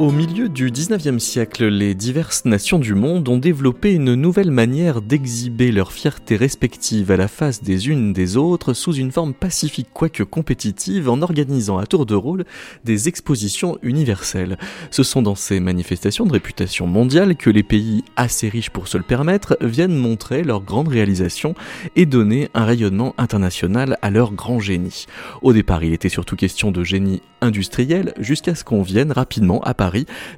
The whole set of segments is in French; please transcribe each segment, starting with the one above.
Au milieu du 19e siècle, les diverses nations du monde ont développé une nouvelle manière d'exhiber leur fierté respective à la face des unes des autres sous une forme pacifique quoique compétitive en organisant à tour de rôle des expositions universelles. Ce sont dans ces manifestations de réputation mondiale que les pays assez riches pour se le permettre viennent montrer leurs grandes réalisations et donner un rayonnement international à leur grand génie. Au départ, il était surtout question de génie industriel jusqu'à ce qu'on vienne rapidement à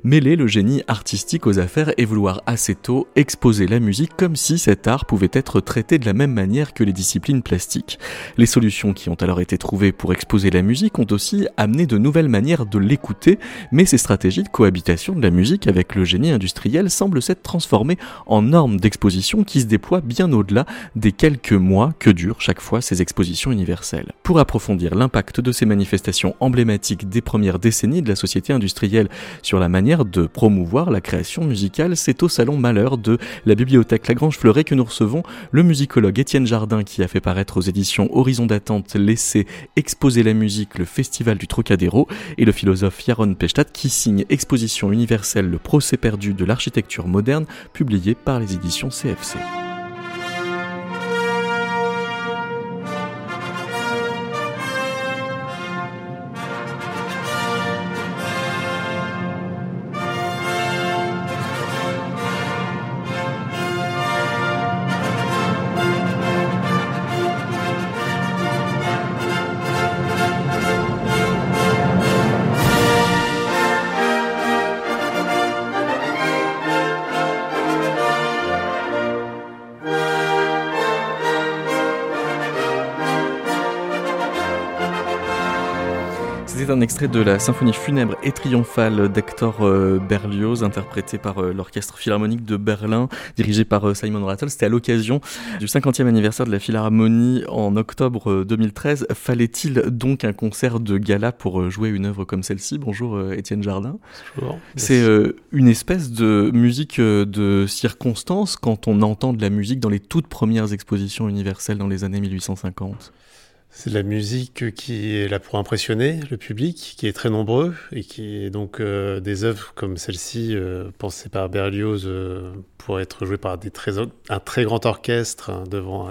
Mêler le génie artistique aux affaires et vouloir assez tôt exposer la musique comme si cet art pouvait être traité de la même manière que les disciplines plastiques. Les solutions qui ont alors été trouvées pour exposer la musique ont aussi amené de nouvelles manières de l'écouter, mais ces stratégies de cohabitation de la musique avec le génie industriel semblent s'être transformées en normes d'exposition qui se déploient bien au-delà des quelques mois que durent chaque fois ces expositions universelles. Pour approfondir l'impact de ces manifestations emblématiques des premières décennies de la société industrielle sur la manière de promouvoir la création musicale. C'est au Salon Malheur de la bibliothèque Lagrange Fleuret que nous recevons le musicologue Étienne Jardin qui a fait paraître aux éditions Horizon d'attente l'essai Exposer la musique, le festival du Trocadéro et le philosophe Yaron Pechtat qui signe Exposition universelle, le procès perdu de l'architecture moderne publié par les éditions CFC. Un extrait de la symphonie funèbre et triomphale d'Hector euh, Berlioz, interprétée par euh, l'Orchestre Philharmonique de Berlin, dirigé par euh, Simon Rattle. C'était à l'occasion du 50e anniversaire de la Philharmonie en octobre 2013. Fallait-il donc un concert de gala pour jouer une œuvre comme celle-ci? Bonjour Étienne Jardin. Bonjour. C'est une espèce de musique de circonstance quand on entend de la musique dans les toutes premières expositions universelles dans les années 1850. C'est de la musique qui est là pour impressionner le public, qui est très nombreux, et qui est donc euh, des œuvres comme celle-ci, euh, pensées par Berlioz, euh, pour être jouées par des très, un très grand orchestre hein, devant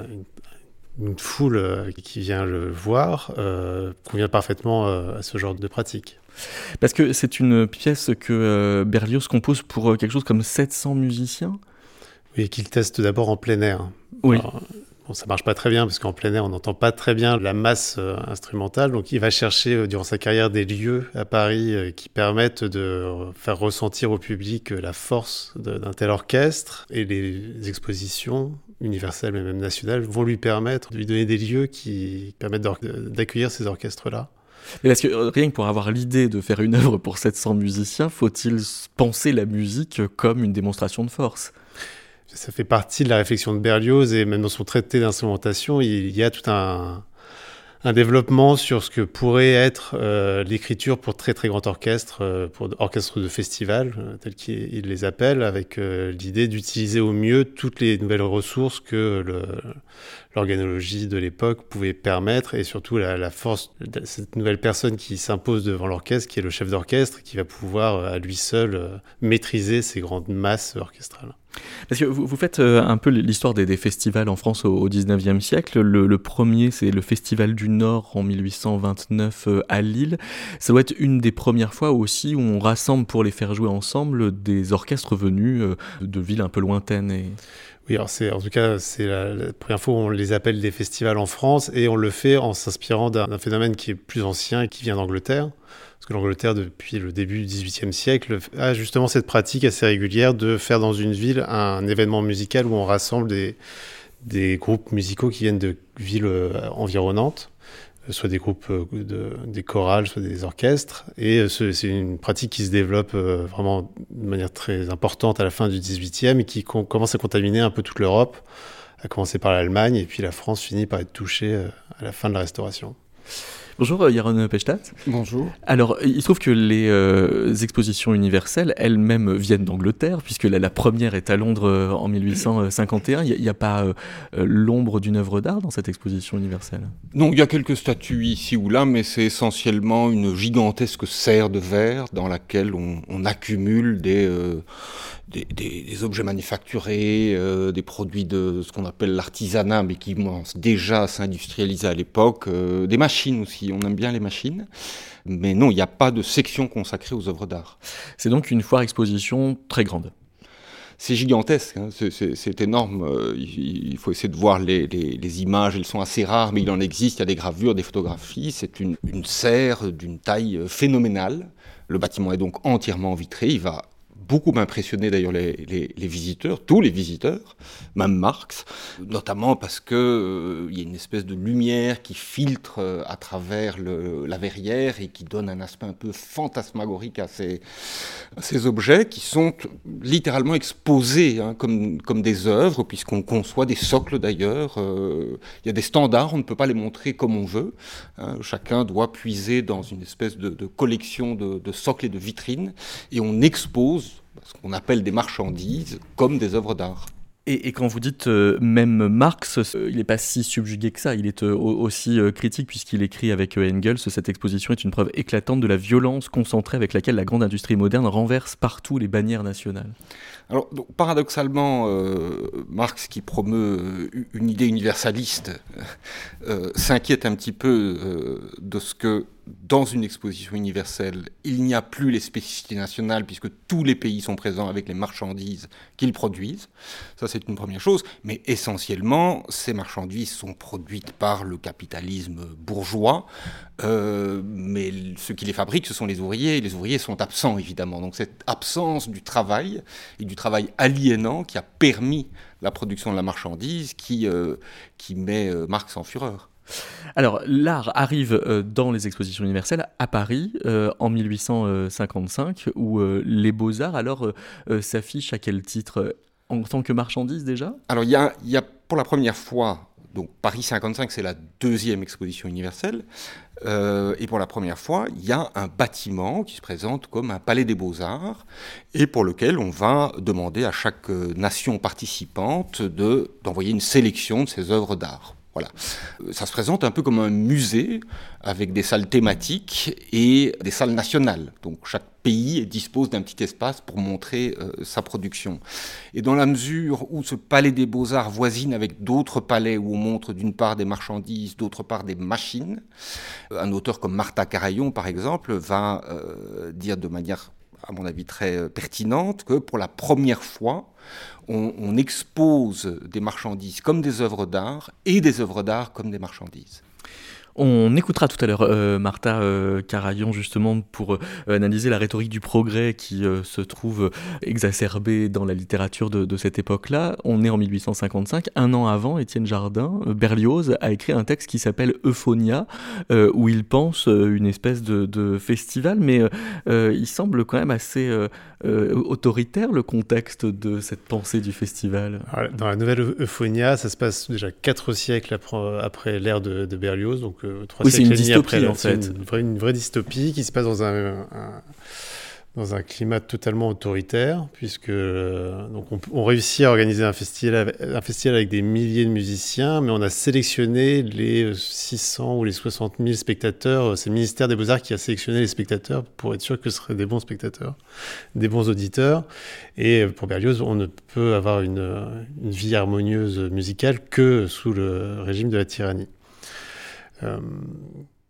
une, foule qui vient le voir, convient parfaitement à ce genre de pratique. Parce que c'est une pièce que Berlioz compose pour quelque chose comme 700 musiciens? Oui, qu'il teste d'abord en plein air. Oui. Bon, ça marche pas très bien parce qu'en plein air, on n'entend pas très bien la masse euh, instrumentale. Donc, il va chercher euh, durant sa carrière des lieux à Paris euh, qui permettent de faire ressentir au public la force d'un tel orchestre. Et les expositions universelles, mais même nationales, vont lui permettre de lui donner des lieux qui permettent d'accueillir ces orchestres-là. Mais parce que rien que pour avoir l'idée de faire une œuvre pour 700 musiciens, faut-il penser la musique comme une démonstration de force? Ça fait partie de la réflexion de Berlioz et même dans son traité d'instrumentation, il y a tout un, un développement sur ce que pourrait être euh, l'écriture pour très très grand orchestre, euh, pour orchestre de festival, euh, tel qu'il les appelle, avec l'idée d'utiliser au mieux toutes les nouvelles ressources que l'organologie de l'époque pouvait permettre, et surtout la, la, force de cette nouvelle personne qui s'impose devant l'orchestre, qui est le chef d'orchestre, qui va pouvoir à lui seul maîtriser ces grandes masses orchestrales. Parce que vous, faites euh, un peu l'histoire des, festivals en France au, 19e siècle. Le, premier, c'est le Festival du Nord en 1829 euh, à Lille. Ça doit être une des premières fois aussi où on rassemble pour les faire jouer ensemble des orchestres venus euh, de villes un peu lointaines. Et... Oui, en tout cas c'est la, première fois où on les appelle des festivals en France et on le fait en s'inspirant d'un phénomène qui est plus ancien et qui vient d'Angleterre. Parce que l'Angleterre, depuis le début du XVIIIe siècle, a justement cette pratique assez régulière de faire dans une ville un événement musical où on rassemble des, groupes musicaux qui viennent de villes euh, environnantes euh, soit des groupes, euh, de, des chorales, soit des orchestres. Et c'est une pratique qui se développe vraiment de manière très importante à la fin du XVIIIe et qui commence à contaminer un peu toute l'Europe, à commencer par l'Allemagne, et puis la France finit par être touchée à la fin de la Restauration. Bonjour Yaron Pechtat. Bonjour. Alors, il se trouve que les euh, expositions universelles elles-mêmes viennent d'Angleterre, puisque la, première est à Londres euh, en 1851. Il n'y a, pas euh, l'ombre d'une œuvre d'art dans cette exposition universelle? Non, il y a quelques statues ici ou là, mais c'est essentiellement une gigantesque serre de verre dans laquelle on, on accumule des, des, objets manufacturés, euh, des produits de ce qu'on appelle l'artisanat, mais qui commencent déjà à s'industrialiser à l'époque, euh, des machines aussi, on aime bien les machines. Mais non, il n'y a pas de section consacrée aux œuvres d'art. C'est donc une foire exposition très grande c'est gigantesque, hein. c'est énorme. Euh, il, faut essayer de voir les, images, elles sont assez rares, mais il en existe, il y a des gravures, des photographies. C'est une, une serre d'une taille phénoménale. Le bâtiment est donc entièrement vitré, il va beaucoup impressionné d'ailleurs les, visiteurs, tous les visiteurs, même Marx, notamment parce que euh, y a une espèce de lumière qui filtre euh, à travers la verrière et qui donne un aspect un peu fantasmagorique à ces, objets qui sont littéralement exposés hein, comme, des œuvres, puisqu'on conçoit des socles d'ailleurs. Euh, il y a des standards, on ne peut pas les montrer comme on veut. Hein. chacun doit puiser dans une espèce de, collection de socles et de vitrines et on expose ce qu'on appelle des marchandises comme des œuvres d'art. Et, quand vous dites euh, même Marx, euh, il n'est pas si subjugué que ça, il est euh, aussi critique puisqu'il écrit avec Engels, cette exposition est une preuve éclatante de la violence concentrée avec laquelle la grande industrie moderne renverse partout les bannières nationales. Alors, paradoxalement, Marx, qui promeut une idée universaliste, s'inquiète un petit peu de ce que dans une exposition universelle, il n'y a plus les spécificités nationales puisque tous les pays sont présents avec les marchandises qu'ils produisent. Ça, c'est une première chose. Mais essentiellement, ces marchandises sont produites par le capitalisme bourgeois. Euh, mais ceux qui les fabriquent, ce sont les ouvriers. Et les ouvriers sont absents, évidemment. Donc cette absence du travail et du travail aliénant qui a permis la production de la marchandise qui, euh, qui met euh, Marx en fureur. Alors, l'art arrive dans les expositions universelles à Paris euh, en 1855, où euh, les beaux-arts alors s'affichent à quel titre En tant que marchandise déjà? Alors, il y a, y a, pour la première fois, donc Paris 55, c'est la deuxième exposition universelle, et pour la première fois, il y a un bâtiment qui se présente comme un palais des beaux-arts, et pour lequel on va demander à chaque nation participante d'envoyer une sélection de ses œuvres d'art. Voilà. Euh, ça se présente un peu comme un musée avec des salles thématiques et des salles nationales. Donc chaque pays dispose d'un petit espace pour montrer euh, sa production. Et dans la mesure où ce palais des beaux-arts voisine avec d'autres palais où on montre d'une part des marchandises, d'autre part des machines, euh, un auteur comme Martha Carayon par exemple va dire de manière à mon avis très pertinente que pour la première fois, on, expose des marchandises comme des œuvres d'art et des œuvres d'art comme des marchandises. On écoutera tout à l'heure euh, Martha euh, Carayon justement pour euh, analyser la rhétorique du progrès qui se trouve exacerbée dans la littérature de, cette époque-là. On est en 1855, un an avant, Étienne Jardin, Berlioz a écrit un texte qui s'appelle Euphonia, où il pense une espèce de, festival, mais il semble quand même assez autoritaire le contexte de cette pensée du festival. dans la nouvelle Euphonia, ça se passe déjà quatre siècles après, l'ère de, de Berlioz, donc oui, c'est une dystopie en fait. Une vraie, dystopie qui se passe dans un, dans un climat totalement autoritaire, puisque euh, donc on, réussit à organiser un festival, un festival avec des milliers de musiciens, mais on a sélectionné les 600 ou les 60 000 spectateurs. C'est le ministère des Beaux-Arts qui a sélectionné les spectateurs pour être sûr que ce seraient des bons spectateurs, des bons auditeurs. Et pour Berlioz, on ne peut avoir une, une vie harmonieuse musicale que sous le régime de la tyrannie. Euh,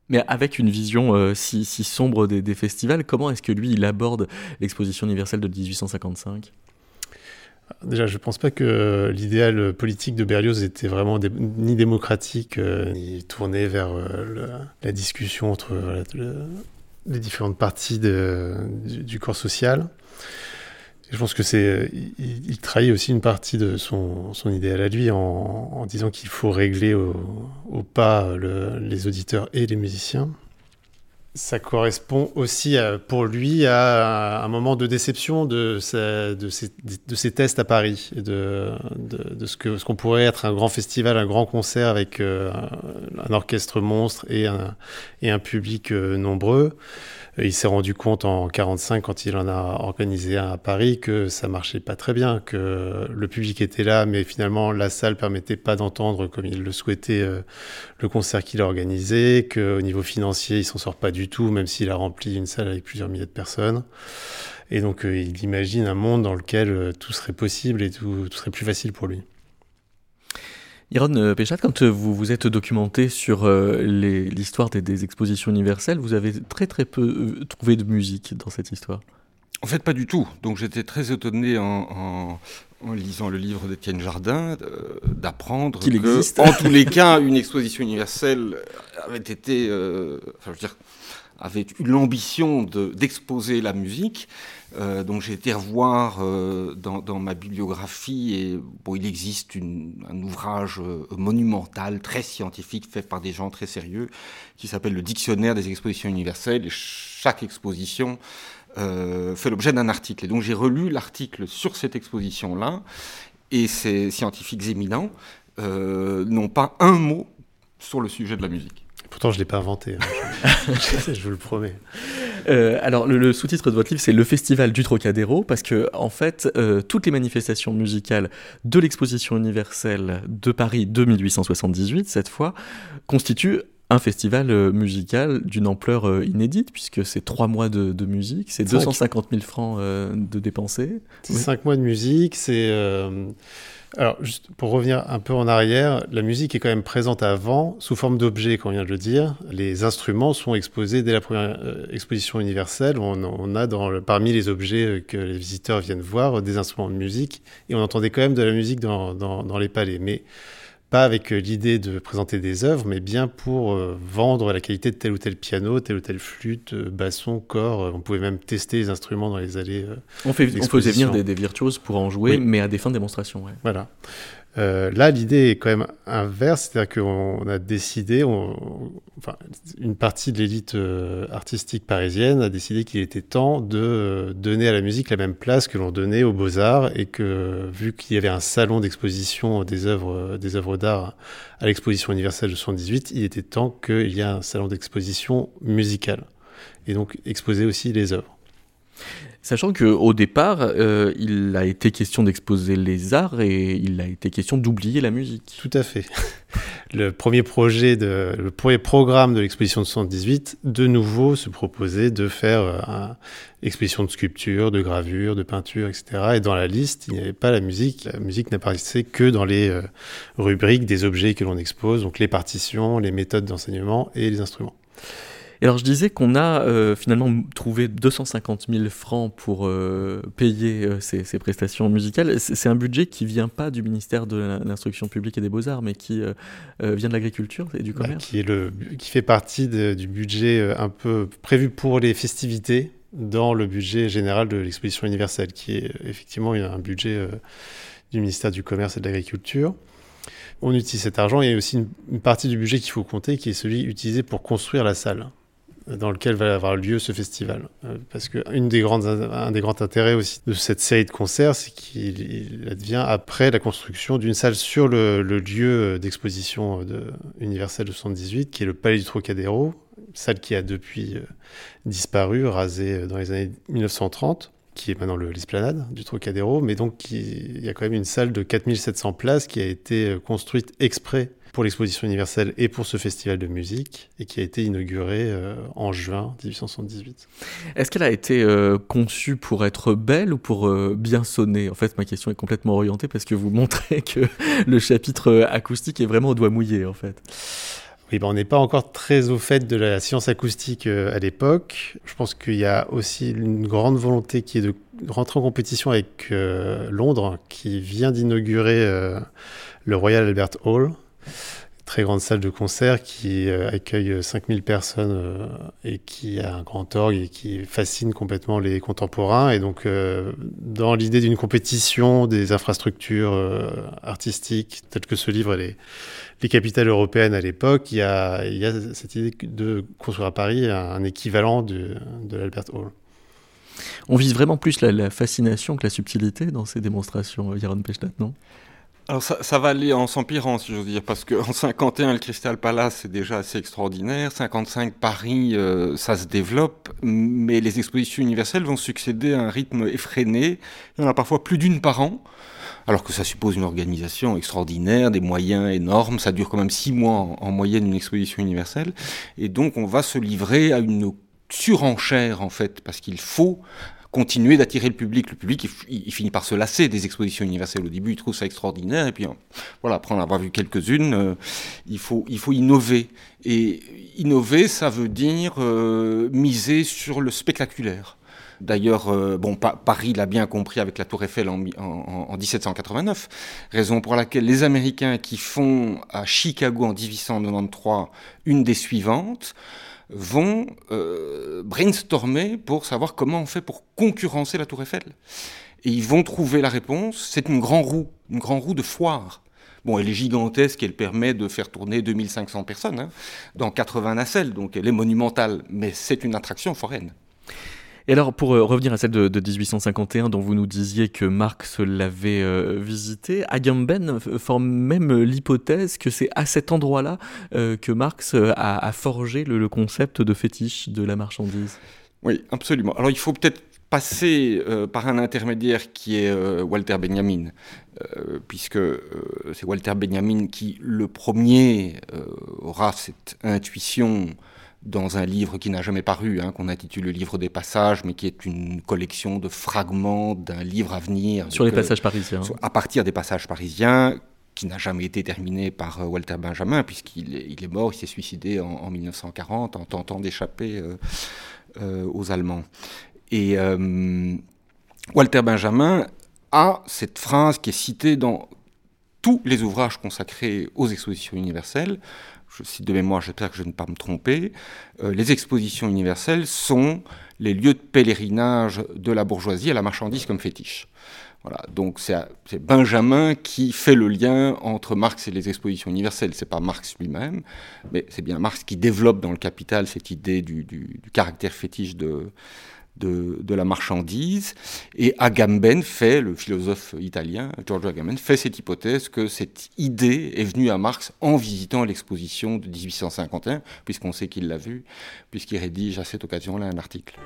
mais avec une vision euh, si, sombre des, festivals, comment est-ce que lui, il aborde l'exposition universelle de 1855 Déjà, je ne pense pas que l'idéal politique de Berlioz était vraiment ni démocratique, euh, ni tourné vers la discussion entre les différentes parties du, corps social je pense que c'est, il, trahit aussi une partie de son, son idéal à lui en, disant qu'il faut régler au, pas les auditeurs et les musiciens. Ça correspond aussi pour lui à un moment de déception de, ses, tests à Paris, de, ce qu'on ce qu'on pourrait être un grand festival, un grand concert avec euh, un orchestre monstre et un, public euh, nombreux. Il s'est rendu compte en 45, quand il en a organisé un à Paris, que ça marchait pas très bien, que le public était là, mais finalement la salle permettait pas d'entendre comme il le souhaitait euh, le concert qu'il a organisé, qu'au niveau financier il s'en sort pas du tout, même s'il a rempli une salle avec plusieurs milliers de personnes. Et donc euh, il imagine un monde dans lequel euh, tout serait possible et tout, tout serait plus facile pour lui. Iron euh, Péchat, quand vous vous êtes documenté sur euh, l'histoire des, expositions universelles, vous avez très très peu trouvé de musique dans cette histoire? En fait, pas du tout. Donc j'étais très étonné en, lisant le livre d'Étienne Jardin d'apprendre qu'il existe. En tous les cas, une exposition universelle avait été, enfin, je veux dire, avait eu l'ambition d'exposer la musique. Euh, donc j'ai été revoir euh, dans, ma bibliographie et bon, il existe un ouvrage euh, monumental, très scientifique, fait par des gens très sérieux, qui s'appelle le Dictionnaire des expositions universelles. Et chaque exposition fait l'objet d'un article. Et donc j'ai relu l'article sur cette exposition-là, et ces scientifiques éminents n'ont pas un mot sur le sujet de la musique. Pourtant, je ne l'ai pas inventé, hein. je, vous le promets. Euh, alors, le, sous-titre de votre livre, c'est Le Festival du Trocadéro, parce que, en fait, euh, toutes les manifestations musicales de l'exposition universelle de Paris de 1878, cette fois, constituent un festival euh, musical d'une ampleur inédite, puisque c'est trois mois de, musique, c'est 250 000 francs de dépensés. C'est cinq mois de musique, c'est alors, juste pour revenir un peu en arrière, la musique est quand même présente avant, sous forme d'objets, comme on vient de le dire. Les instruments sont exposés dès la première euh, exposition universelle. On, a dans parmi les objets euh, que les visiteurs viennent voir des instruments de musique, et on entendait quand même de la musique dans, dans, dans les palais. Mais pas avec euh, l'idée de présenter des œuvres, mais bien pour euh, vendre la qualité de tel ou tel piano, telle ou telle flûte, euh, basson, corps. On pouvait même tester les instruments dans les allées. on, fait, on faisait venir des, virtuoses pour en jouer, mais à des fins de démonstration. Voilà. Euh, là, l'idée est quand même inverse, c'est-à-dire qu'on a décidé, une partie de l'élite euh, artistique parisienne a décidé qu'il était temps de euh, donner à la musique la même place que l'on donnait aux beaux-arts et que, vu qu'il y avait un salon d'exposition des œuvres, des œuvres d'art à l'exposition universelle de 78, il était temps qu'il y ait un salon d'exposition musicale et donc exposer aussi les œuvres. Sachant qu'au départ, euh, il a été question d'exposer les arts et il a été question d'oublier la musique. Tout à fait. Le premier projet, de, le premier programme de l'exposition de 78, de nouveau, se proposait de faire une exposition de sculpture, de gravure, de peinture, etc. Et dans la liste, il n'y avait pas la musique. La musique n'apparaissait que dans les euh, rubriques des objets que l'on expose, donc les partitions, les méthodes d'enseignement et les instruments. Et alors je disais qu'on a euh, finalement trouvé 250 000 francs pour euh, payer euh, ces, prestations musicales. C'est un budget qui vient pas du ministère de l'instruction publique et des beaux-arts, mais qui vient de l'agriculture et du bah, commerce. qui, est le, qui fait partie du budget un peu prévu pour les festivités dans le budget général de l'exposition universelle, qui est effectivement un budget du ministère du commerce et de l'agriculture on utilise cet argent. Il y a aussi une partie du budget qu'il faut compter, qui est celui utilisé pour construire la salle dans lequel va avoir lieu ce festival. Euh, parce que une des des grands intérêts aussi de cette série de concerts, c'est qu'il advient après la construction d'une salle sur le, lieu d'exposition de, universelle de 78, qui est le Palais du Trocadéro, salle qui a depuis euh, disparu, rasée euh, dans les années 1930 qui est maintenant l'esplanade du Trocadéro, mais donc il y a quand même une salle de 4700 places qui a été construite exprès pour l'exposition universelle et pour ce festival de musique, et qui a été inauguré euh, en juin 1878. Est-ce qu'elle a été euh, conçue pour être belle ou pour euh, bien sonner? En fait, ma question est complètement orientée parce que vous montrez que le chapitre acoustique est vraiment au doigt mouillé, en fait. Oui, ben on n'est pas encore très au fait de la science acoustique à l'époque. Je pense qu'il y a aussi une grande volonté qui est de rentrer en compétition avec Londres, qui vient d'inaugurer le Royal Albert Hall, très grande salle de concert qui accueille 5000 personnes et qui a un grand orgue et qui fascine complètement les contemporains. Et donc, dans l'idée d'une compétition des infrastructures artistiques, telles que ce livre les, les capitales européennes à l'époque, il, y a, cette idée de construire à Paris un, équivalent de, l'Albert Hall. On vise vraiment plus la, fascination que la subtilité dans ces démonstrations, Yaron Pechtat, non? Alors ça, va aller en s'empirant, si j'ose dire, parce qu'en 51, le Crystal Palace, c'est déjà assez extraordinaire. 55, Paris, euh, ça se développe, mais les expositions universelles vont succéder à un rythme effréné. Il y en a parfois plus d'une par an, alors que ça suppose une organisation extraordinaire, des moyens énormes. Ça dure quand même six mois en moyenne une exposition universelle. Et donc on va se livrer à une surenchère, en fait, parce qu'il faut continuer d'attirer le public. Le public, il, finit par se lasser des expositions universelles. Au début, il trouve ça extraordinaire, et puis voilà, après en avoir vu quelques-unes, euh, il, faut, il faut innover. Et innover, ça veut dire euh, miser sur le spectaculaire. D'ailleurs, euh, bon, Paris l'a bien compris avec la Tour Eiffel en, en, 1789, raison pour laquelle les Américains qui font à Chicago en 1893 une des suivantes, vont euh, brainstormer pour savoir comment on fait pour concurrencer la Tour Eiffel. Et ils vont trouver la réponse, c'est une grande roue, une grande roue de foire. Bon, elle est gigantesque, elle permet de faire tourner 2500 personnes hein, dans 80 nacelles, donc elle est monumentale, mais c'est une attraction foraine. Et alors, pour euh, revenir à celle de, 1851 dont vous nous disiez que Marx l'avait euh, visitée, Agamben forme même l'hypothèse que c'est à cet endroit-là euh, que Marx a, forgé le, concept de fétiche de la marchandise. Oui, absolument. Alors, il faut peut-être passer par un intermédiaire qui est Walter Benjamin, puisque c'est Walter Benjamin qui, le premier, aura cette intuition dans un livre qui n'a jamais paru, hein, qu'on intitule le livre des passages, mais qui est une collection de fragments d'un livre à venir. Sur les passages parisiens. À partir des passages parisiens, qui n'a jamais été terminé par euh, Walter Benjamin, puisqu'il est, il est mort, il s'est suicidé en, 1940 en tentant d'échapper euh, euh, aux Allemands. Et Walter Benjamin a cette phrase qui est citée dans tous les ouvrages consacrés aux expositions universelles, je cite de mémoire, j'espère que je ne vais pas me tromper, euh, les expositions universelles sont les lieux de pèlerinage de la bourgeoisie à la marchandise comme fétiche. Voilà, donc c'est Benjamin qui fait le lien entre Marx et les expositions universelles. C'est pas Marx lui-même, mais c'est bien Marx qui développe dans le Capital cette idée du caractère fétiche de, de, la marchandise. Et Agamben fait, le philosophe italien, Giorgio Agamben, fait cette hypothèse que cette idée est venue à Marx en visitant l'exposition de 1851, puisqu'on sait qu'il l'a vue, puisqu'il rédige à cette occasion-là un article.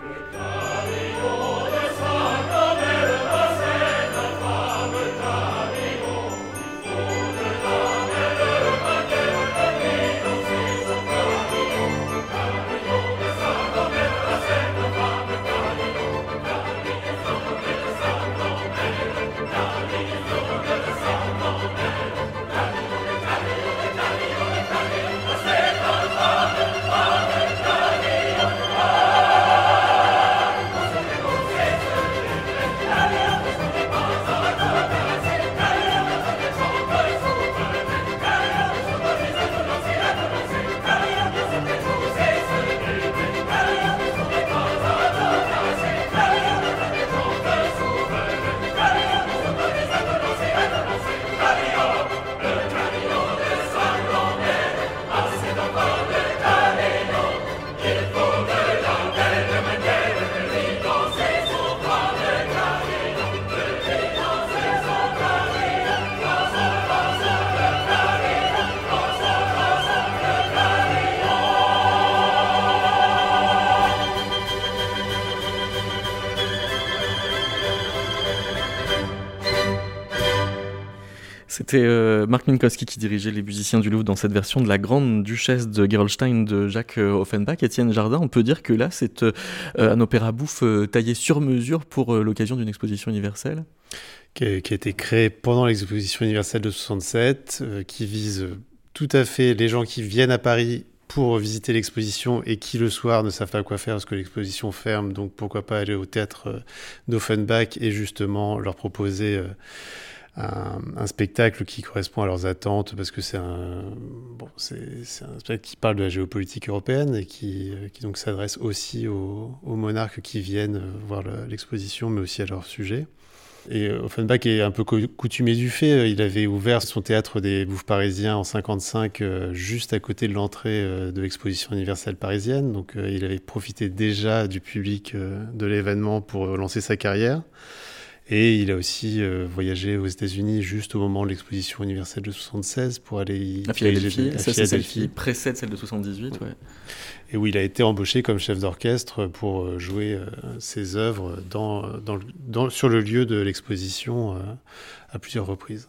C'était euh, Marc Minkowski qui dirigeait les musiciens du Louvre dans cette version de la Grande Duchesse de Gerolstein de Jacques euh, Offenbach. Étienne Jardin, on peut dire que là, c'est euh, un opéra bouffe taillé sur mesure pour l'occasion d'une exposition universelle qui a, été créé pendant l'exposition universelle de 67, qui vise tout à fait les gens qui viennent à Paris pour visiter l'exposition et qui le soir ne savent pas quoi faire parce que l'exposition ferme, donc pourquoi pas aller au théâtre d'Offenbach et justement leur proposer un, spectacle qui correspond à leurs attentes parce que c'est un, bon, c'est, un spectacle qui parle de la géopolitique européenne et qui, qui donc s'adresse aussi aux, aux, monarques qui viennent voir l'exposition, mais aussi à leur sujet. Et euh, Offenbach est un peu coutumier du fait. Il avait ouvert son théâtre des Bouffes parisiens en 55, euh, juste à côté de l'entrée euh, de l'exposition universelle parisienne. Donc il avait profité déjà du public de l'événement pour lancer sa carrière. Et il a aussi voyagé aux États-Unis juste au moment de l'exposition universelle de 76 pour aller y. À Philadelphie, ça c'est celle qui précède celle de 78, ouais et où il a été embauché comme chef d'orchestre pour euh, jouer euh, ses œuvres dans, dans, sur le lieu de l'exposition euh, à plusieurs reprises.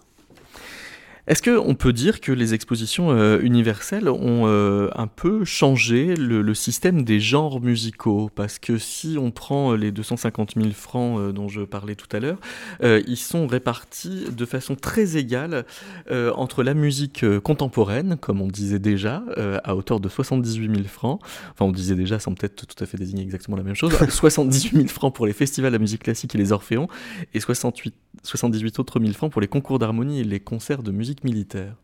Est-ce qu'on peut dire que les expositions euh, universelles ont euh, un peu changé le, système des genres musicaux? Parce que si on prend les 250 000 francs euh, dont je parlais tout à l'heure, ils sont répartis de façon très égale entre la musique contemporaine, comme on disait déjà, à hauteur de 78 000 francs. Enfin, on disait déjà sans peut-être tout à fait désigner exactement la même chose. 78 000 francs pour les festivals de la musique classique et les orphéons, et 68, 78 autres 000 francs pour les concours d'harmonie et les concerts de musique militaire.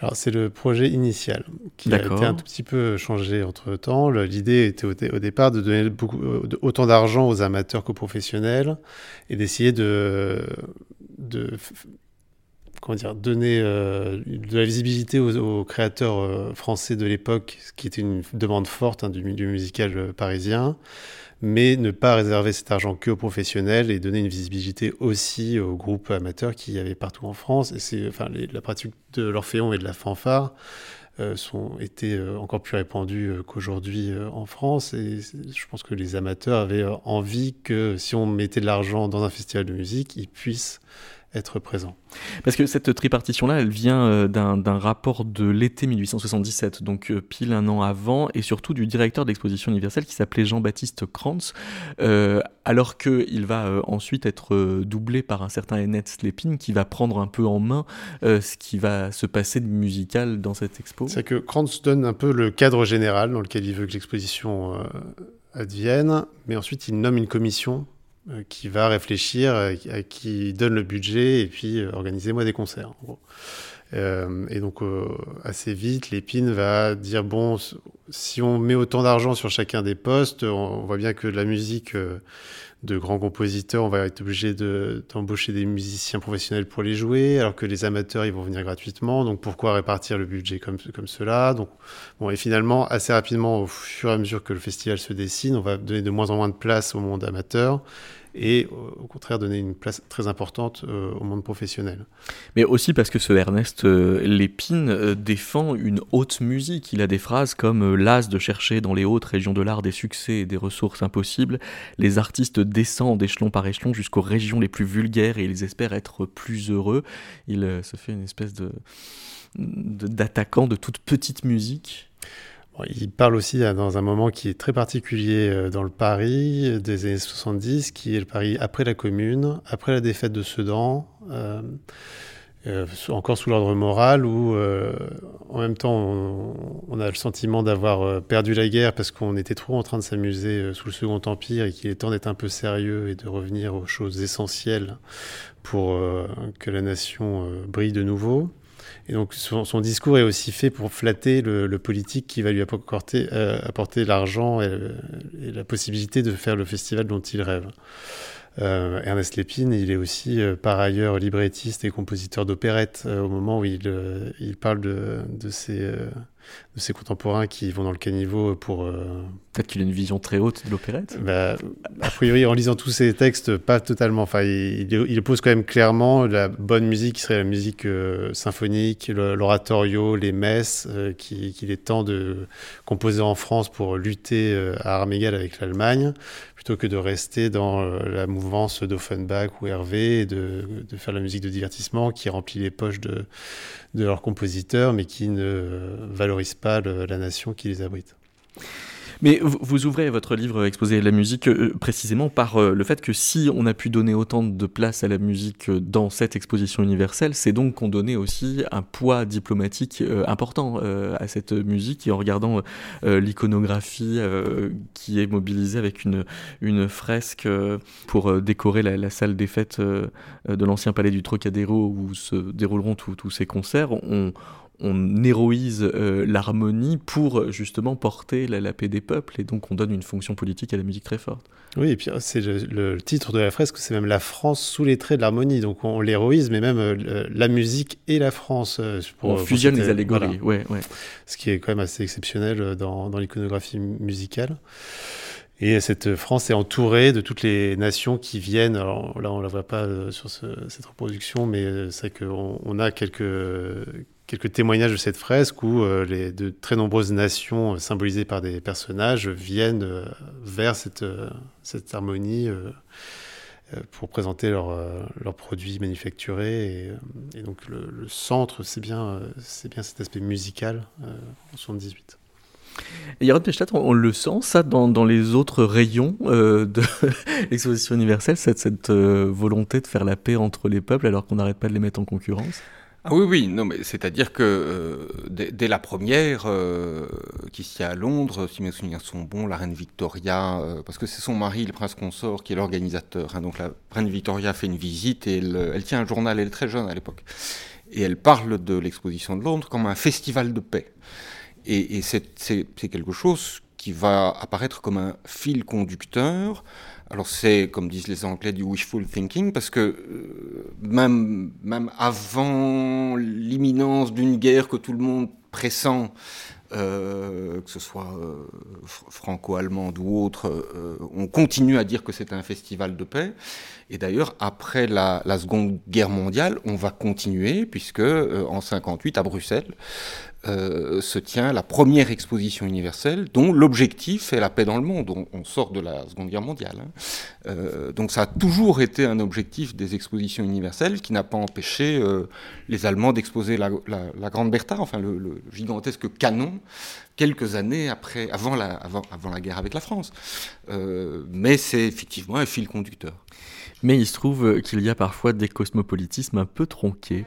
Alors c'est le projet initial qui a été un tout petit peu changé entre temps. L'idée était au, départ de donner beaucoup, euh, autant d'argent aux amateurs qu'aux professionnels et d'essayer de, de comment dire, donner euh, de la visibilité aux, créateurs euh, français de l'époque, ce qui était une demande forte hein, du milieu musical parisien mais ne pas réserver cet argent que aux professionnels et donner une visibilité aussi aux groupes amateurs qui y avait partout en France. Enfin, la pratique de l'orphéon et de la fanfare euh, sont été euh, encore plus répandues euh, qu'aujourd'hui en France. Et je pense que les amateurs avaient envie que si on mettait de l'argent dans un festival de musique, ils puissent être présent. Parce que cette tripartition-là, elle vient euh, d'un rapport de l'été 1877, donc euh, pile un an avant, et surtout du directeur d'exposition universelle qui s'appelait Jean-Baptiste Krantz, euh, alors qu'il va ensuite être doublé par un certain Ennett Slepin qui va prendre un peu en main ce qui va se passer de musical dans cette expo. C'est que Krantz donne un peu le cadre général dans lequel il veut que l'exposition advienne, mais ensuite il nomme une commission qui va réfléchir, euh, qui donne le budget et puis euh, organisez-moi des concerts. et donc assez vite, l'épine va dire bon, si on met autant d'argent sur chacun des postes, on, voit bien que la musique de grands compositeurs, on va être obligé d'embaucher des musiciens professionnels pour les jouer, alors que les amateurs, ils vont venir gratuitement. Donc pourquoi répartir le budget comme, comme cela? Donc bon, et finalement, assez rapidement, au fur et à mesure que le festival se dessine, on va donner de moins en moins de place au monde amateur et au contraire donner une place très importante euh, au monde professionnel. Mais aussi parce que ce Ernest euh, Lépine euh, défend une haute musique. Il a des phrases comme L'as de chercher dans les hautes régions de l'art des succès et des ressources impossibles. Les artistes descendent échelon par échelon jusqu'aux régions les plus vulgaires et ils espèrent être plus heureux. Il se fait une espèce de d'attaquant de toute petite musique il parle aussi hein, dans un moment qui est très particulier euh, dans le Paris des années 70, qui est le Paris après la Commune, après la défaite de Sedan, euh, euh, encore sous l'ordre moral, où en même temps on, a le sentiment d'avoir perdu la guerre parce qu'on était trop en train de s'amuser sous le Second Empire et qu'il est temps d'être un peu sérieux et de revenir aux choses essentielles pour que la nation brille de nouveau. Et donc son, discours est aussi fait pour flatter le, politique qui va lui apporter, euh, l'argent et, la possibilité de faire le festival dont il rêve. Euh, Ernest Lépine, il est aussi euh, par ailleurs librettiste et compositeur d'opérettes au moment où il, parle de ses contemporains qui vont dans le caniveau pour... Euh, Peut-être qu'il a une vision très haute de l'opérette bah, A priori, en lisant tous ces textes, pas totalement. Enfin, il, il oppose quand même clairement la bonne musique qui serait la musique euh, symphonique, l'oratorio, les messes, euh, qu'il est temps de composer en France pour lutter à armes égales avec l'Allemagne, plutôt que de rester dans la mouvance d'Offenbach ou Hervé et de, de, faire la musique de divertissement qui remplit les poches de, de leurs compositeurs, mais qui ne valorise pas la nation qui les abrite. Mais vous, ouvrez votre livre Exposé à la musique euh, précisément par euh, le fait que si on a pu donner autant de place à la musique euh, dans cette exposition universelle, c'est donc qu'on donnait aussi un poids diplomatique important à cette musique. Et en regardant l'iconographie qui est mobilisée avec une, une fresque pour décorer la, salle des fêtes de l'ancien palais du Trocadéro où se dérouleront tous ces concerts, on, on héroïse euh, l'harmonie pour justement porter la, paix des peuples et donc on donne une fonction politique à la musique très forte. Oui, et puis oh, c'est le, titre de la fresque, c'est même la France sous les traits de l'harmonie. Donc on, l'héroïse, mais même euh, la musique et la France. Euh, pour, on fusionne les allégories, ouais, ouais. Ce qui est quand même assez exceptionnel dans, dans l'iconographie musicale. Et cette France est entourée de toutes les nations qui viennent. Alors là, on ne la voit pas sur cette reproduction, mais c'est qu'on on a quelques, quelques témoignages de cette fresque où euh, de très nombreuses nations euh, symbolisées par des personnages viennent euh, vers cette, harmonie pour présenter leurs produits manufacturés. Et, donc le, centre, c'est bien, c'est bien cet aspect musical en 78. Et Yaron Pechtat, on, le sent ça dans, les autres rayons de l'exposition universelle, cette volonté de faire la paix entre les peuples alors qu'on n'arrête pas de les mettre en concurrence? Ah oui, oui, non, mais c'est-à-dire que euh, dès, la première, euh, qui s'y a à Londres, si mes souvenirs sont bons, la reine Victoria, euh, parce que c'est son mari, le prince consort, qui est l'organisateur. Hein, donc la reine Victoria fait une visite et elle, elle, tient un journal, elle est très jeune à l'époque. Et elle parle de l'exposition de Londres comme un festival de paix. Et, et c'est quelque chose qui va apparaître comme un fil conducteur alors c'est, comme disent les Anglais, du wishful thinking, parce que euh, même, même avant l'imminence d'une guerre que tout le monde pressent, euh, que ce soit euh, franco-allemande ou autre, on continue à dire que c'est un festival de paix. Et d'ailleurs, après la, la, Seconde Guerre mondiale, on va continuer, puisque en 58, à Bruxelles, euh, se tient la première exposition universelle dont l'objectif est la paix dans le monde. On, sort de la Seconde Guerre mondiale. Hein. Euh, donc ça a toujours été un objectif des expositions universelles qui n'a pas empêché euh, les Allemands d'exposer la, Grande Bertha, enfin le, gigantesque canon, quelques années après, avant la, avant, avant la guerre avec la France. mais c'est effectivement un fil conducteur. Mais il se trouve qu'il y a parfois des cosmopolitismes un peu tronqués.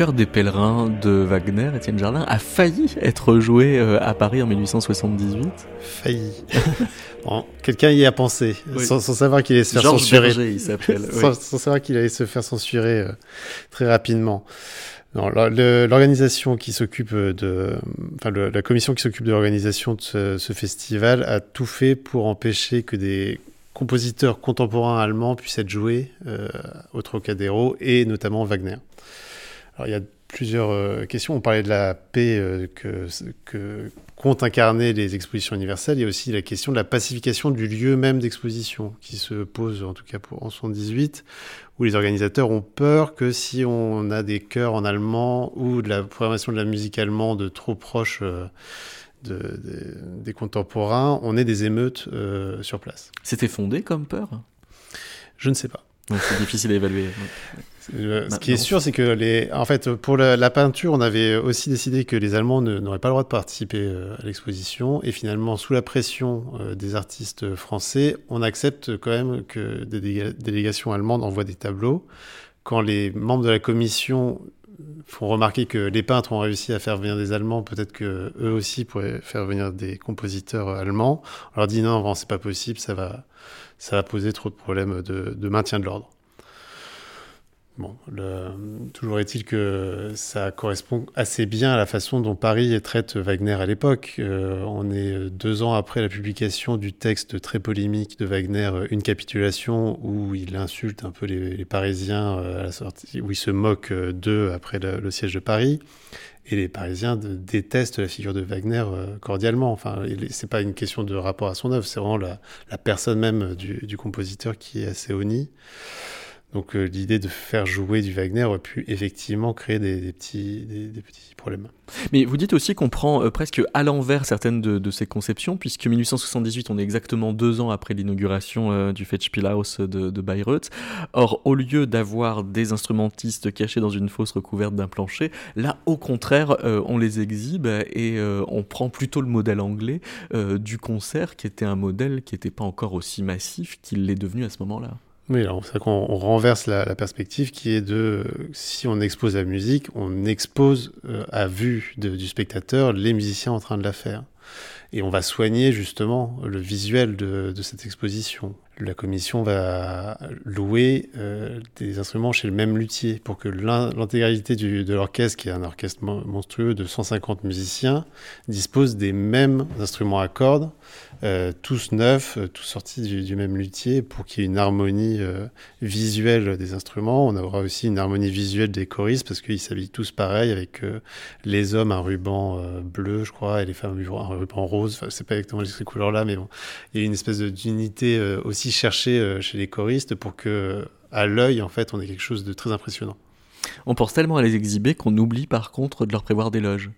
Ce chœur des pèlerins de Wagner, Étienne Jardin, a failli être joué euh, à Paris en 1878 Failli. bon, quelqu'un y a pensé, sans, savoir qu'il allait se faire censurer. il s'appelle. sans, savoir qu'il allait se faire censurer euh, très rapidement. L'organisation qui s'occupe de, enfin la commission qui s'occupe de l'organisation de ce, festival a tout fait pour empêcher que des compositeurs contemporains allemands puissent être joués euh, au Trocadéro et notamment Wagner il y a plusieurs euh, questions. On parlait de la paix euh, que, que comptent incarner les expositions universelles. Il y a aussi la question de la pacification du lieu même d'exposition qui se pose, en tout cas pour, en 78, où les organisateurs ont peur que si on a des chœurs en allemand ou de la programmation de la musique allemande trop proche euh, des contemporains, on ait des émeutes sur place. C'était fondé comme peur? Je ne sais pas. c'est difficile à évaluer. ce qui est sûr, c'est que les, en fait, pour la, peinture, on avait aussi décidé que les Allemands n'auraient pas le droit de participer euh, à l'exposition. Et finalement, sous la pression euh, des artistes français, on accepte quand même que des délégations allemandes envoient des tableaux. Quand les membres de la commission font remarquer que les peintres ont réussi à faire venir des Allemands, peut-être que eux aussi pourraient faire venir des compositeurs allemands. On leur dit non, non c'est pas possible, ça va, ça va poser trop de problèmes de, maintien de l'ordre. Toujours est-il que ça correspond assez bien à la façon dont Paris traite Wagner à l'époque. Euh, on est deux ans après la publication du texte très polémique de Wagner, Une capitulation, où il insulte un peu les, Parisiens euh, à la sortie, où il se moque d'eux après le, siège de Paris. Et les Parisiens détestent la figure de Wagner euh, cordialement. Enfin, c'est pas une question de rapport à son œuvre, c'est vraiment la, personne même du, du, compositeur qui est assez honnie. Donc euh, l'idée de faire jouer du Wagner aurait pu effectivement créer des, petits, problèmes. Mais vous dites aussi qu'on prend euh, presque à l'envers certaines de, ces conceptions, puisque 1878, on est exactement deux ans après l'inauguration euh, du Festspielhaus de, de Bayreuth. Or, au lieu d'avoir des instrumentistes cachés dans une fosse recouverte d'un plancher, là, au contraire, on les exhibe et on prend plutôt le modèle anglais du concert, qui était un modèle qui n'était pas encore aussi massif qu'il l'est devenu à ce moment-là. Oui, alors c'est qu'on renverse la, perspective qui est de si on expose la musique, on expose euh, à vue du spectateur les musiciens en train de la faire. Et on va soigner justement le visuel de, cette exposition. La commission va louer euh, des instruments chez le même luthier pour que l'intégralité de l'orchestre, qui est un orchestre monstrueux de 150 musiciens, dispose des mêmes instruments à cordes euh, tous neufs, euh, tous sortis du, même luthier pour qu'il y ait une harmonie euh, visuelle des instruments. On aura aussi une harmonie visuelle des choristes parce qu'ils s'habillent tous pareil avec les hommes un ruban bleu, je crois, et les femmes un ruban rose. Enfin, c'est pas exactement ces couleurs-là, mais bon, il y a une espèce d'unité aussi cherchée chez les choristes pour que, à l'œil, en fait, on ait quelque chose de très impressionnant. On pense tellement à les exhiber qu'on oublie par contre de leur prévoir des loges.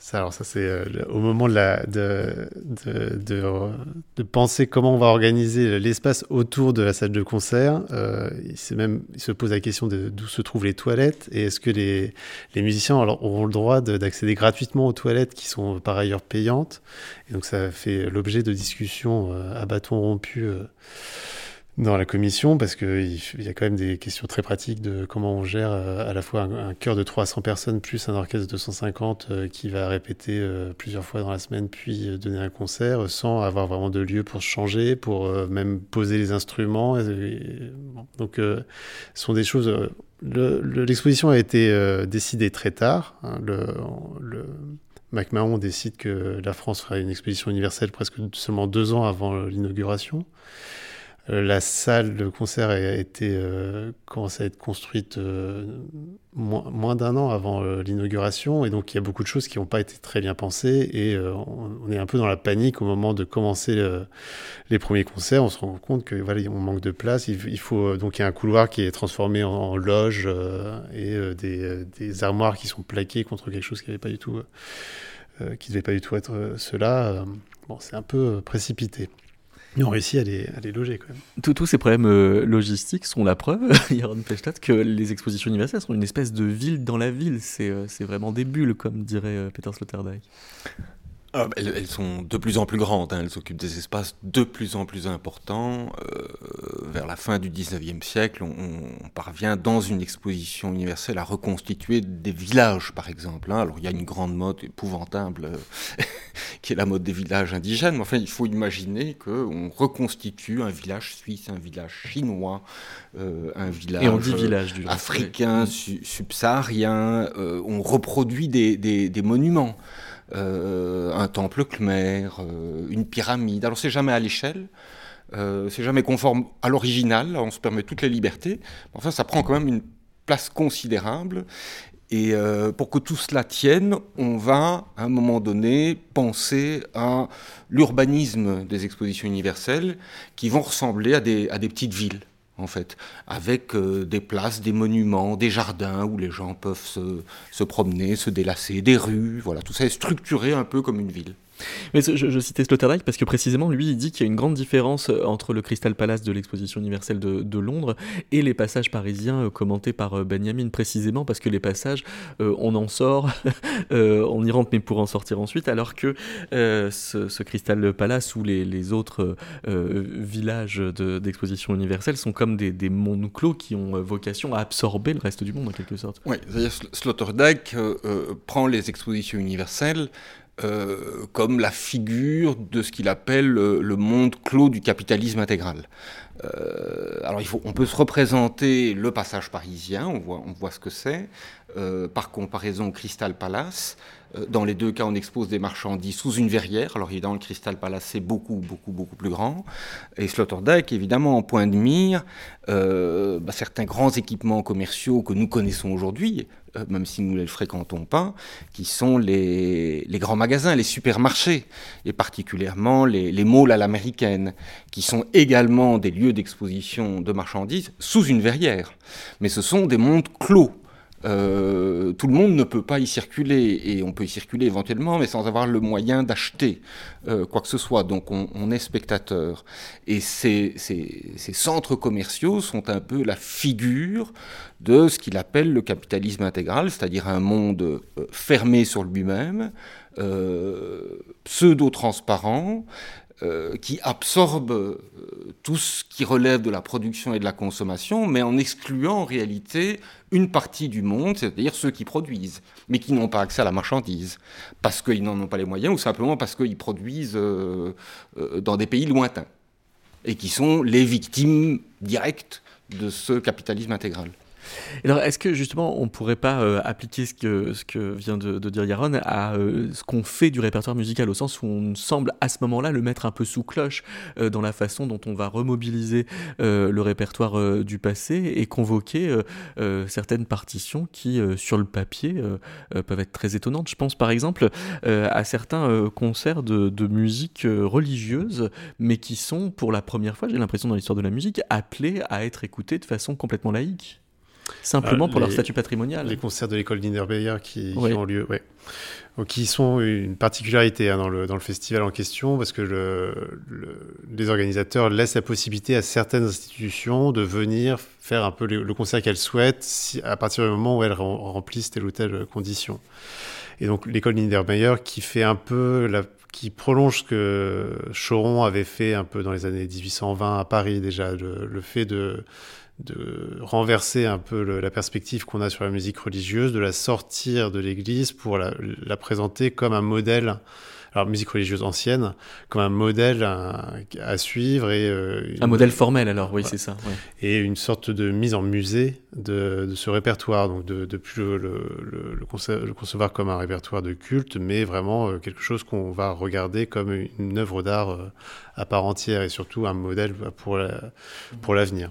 Ça, alors ça c'est euh, au moment de, la, de, de, de, penser comment on va organiser l'espace autour de la salle de concert. Euh, il, même, il se pose la question d'où se trouvent les toilettes et est-ce que les, les musiciens alors, auront le droit d'accéder gratuitement aux toilettes qui sont par ailleurs payantes. Et donc ça fait l'objet de discussions euh, à bâton rompu. Dans la commission parce qu'il y a quand même des questions très pratiques de comment on gère euh, à la fois un, chœur de 300 personnes plus un orchestre de 250 euh, qui va répéter euh, plusieurs fois dans la semaine puis donner un concert sans avoir vraiment de lieu pour se changer, pour même poser les instruments. Donc ce sont des choses... L'exposition a été décidée très tard. Hein, le, le MacMahon décide que la France fera une exposition universelle presque seulement deux ans avant l'inauguration. Euh, la salle de concert a été euh, commencé à être construite euh, moins, d'un an avant l'inauguration et donc il y a beaucoup de choses qui n'ont pas été très bien pensées et on, est un peu dans la panique au moment de commencer les premiers concerts. On se rend compte que voilà, on manque de place. Il, faut donc il y a un couloir qui est transformé en, loge et des, des, armoires qui sont plaquées contre quelque chose qui n'avait pas du tout qui devait pas du tout être cela. bon, c'est un peu précipité. Mais on réussit à les, à les loger quand même. Tous ces problèmes euh, logistiques sont la preuve, Yaron Pechtat, que les expositions universelles sont une espèce de ville dans la ville. C'est euh, vraiment des bulles, comme dirait euh, Peter Sloterdijk. Ah, elles, sont de plus en plus grandes, hein. elles occupent des espaces de plus en plus importants. Euh, vers la fin du 19e siècle, on, parvient dans une exposition universelle à reconstituer des villages, par exemple. Hein. Alors il y a une grande mode épouvantable euh, qui est la mode des villages indigènes, mais enfin il faut imaginer qu'on reconstitue un village suisse, un village chinois, euh, un village, Et on dit village du africain, subsaharien, on reproduit des, des, des monuments. Euh, un temple khmer, euh, une pyramide. Alors c'est jamais à l'échelle, euh, c'est jamais conforme à l'original, on se permet toutes les libertés, enfin ça prend quand même une place considérable. Et pour que tout cela tienne, on va, à un moment donné, penser à l'urbanisme des expositions universelles qui vont ressembler à des, à des petites villes en fait, avec euh, des places, des monuments, des jardins où les gens peuvent se, promener, se délasser, des rues, voilà, tout ça est structuré un peu comme une ville. Mais je, citais Sloterdijk parce que précisément, lui, il dit qu'il y a une grande différence euh, entre le Crystal Palace de l'exposition universelle de, Londres et les passages parisiens euh, commentés par euh, Benjamin, précisément parce que les passages, on en sort, on y rentre, mais pour en sortir ensuite, alors que ce, Crystal Palace ou les, autres villages d'exposition universelle sont comme des, des, mondes clos qui ont vocation à absorber le reste du monde en quelque sorte. Oui, c'est-à-dire Sloterdijk prend les expositions universelles euh, comme la figure de ce qu'il appelle le, monde clos du capitalisme intégral. Euh, alors il faut, on peut se représenter le passage parisien, on voit, on voit ce que c'est, euh, par comparaison au Crystal Palace. Dans les deux cas, on expose des marchandises sous une verrière. Alors évidemment, le Crystal Palace, c'est beaucoup, beaucoup, beaucoup plus grand. Et Sloterdijk, évidemment, en point de mire, bah, certains grands équipements commerciaux que nous connaissons aujourd'hui, même si nous ne les fréquentons pas, qui sont les, grands magasins, les supermarchés, et particulièrement les, les malls à l'américaine, qui sont également des lieux d'exposition de marchandises sous une verrière. Mais ce sont des mondes clos. Euh, tout le monde ne peut pas y circuler et on peut y circuler éventuellement, mais sans avoir le moyen d'acheter euh, quoi que ce soit. Donc on, est spectateur. Et ces, ces, centres commerciaux sont un peu la figure de ce qu'il appelle le capitalisme intégral, c'est-à-dire un monde euh, fermé sur lui-même, pseudo-transparent, euh, qui absorbe euh, tout ce qui relève de la production et de la consommation, mais en excluant en réalité une partie du monde, c'est-à-dire ceux qui produisent, mais qui n'ont pas accès à la marchandise, parce qu'ils n'en ont pas les moyens, ou simplement parce qu'ils produisent euh, dans des pays lointains, et qui sont les victimes directes de ce capitalisme intégral. Alors, est-ce que justement, on pourrait pas euh, appliquer ce que, vient de, dire Yaron à euh, ce qu'on fait du répertoire musical, au sens où on semble à ce moment-là le mettre un peu sous cloche euh, dans la façon dont on va remobiliser le répertoire du passé et convoquer certaines partitions qui, sur le papier, peuvent être très étonnantes. Je pense par exemple à certains concerts de musique religieuse, mais qui sont, pour la première fois, j'ai l'impression dans l'histoire de la musique, appelés à être écoutés de façon complètement laïque. Simplement euh, pour leur statut patrimonial. Les concerts de l'école Niederbeyer qui, qui ont lieu, ouais. qui sont une particularité hein, dans, le, dans le festival en question, parce que le, les organisateurs laissent la possibilité à certaines institutions de venir faire un peu le, concert qu'elles souhaitent si, à partir du moment où elles remplissent telle ou telle condition. Et donc l'école Niedermeyer qui fait un peu la, qui prolonge ce que Choron avait fait un peu dans les années 1820 à Paris déjà, le, le fait de de renverser un peu la perspective qu'on a sur la musique religieuse, de la sortir de l'Église pour la, présenter comme un modèle, alors musique religieuse ancienne, comme un modèle à, suivre et euh, un modèle formel alors oui c'est ça. Et une sorte de mise en musée de, ce répertoire, donc de, plus le, le, concevoir comme un répertoire de culte, mais vraiment euh, quelque chose qu'on va regarder comme une œuvre d'art euh, à part entière et surtout un modèle pour pour l'avenir.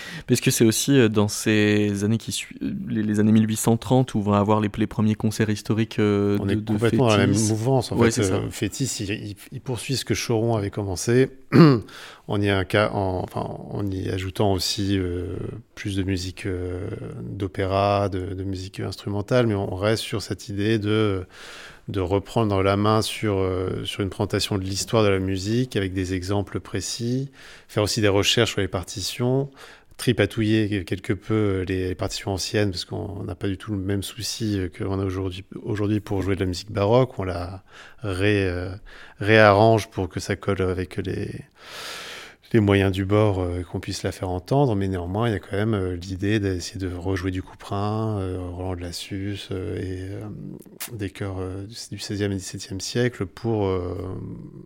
Parce que c'est aussi euh, dans ces années qui suivent, les, années 1830 où on va avoir les, premiers concerts historiques euh, on de, est complètement dans la même mouvance. En fait, euh, Fétis, il, poursuit ce que Choron avait commencé, en y, en, enfin, en y ajoutant aussi plus de musique d'opéra, de, de, musique instrumentale, mais on reste sur cette idée de de reprendre la main sur, sur une présentation de l'histoire de la musique avec des exemples précis, faire aussi des recherches sur les partitions, tripatouiller quelque peu les partitions anciennes, parce qu'on n'a pas du tout le même souci qu'on a aujourd'hui pour jouer de la musique baroque. On la euh, réarrange pour que ça colle avec les, les moyens du bord euh, qu'on puisse la faire entendre, mais néanmoins, il y a quand même euh, l'idée d'essayer de rejouer du Couperin, euh, Roland de la Susse et des chœurs du XVIe et XVIIe siècle pour,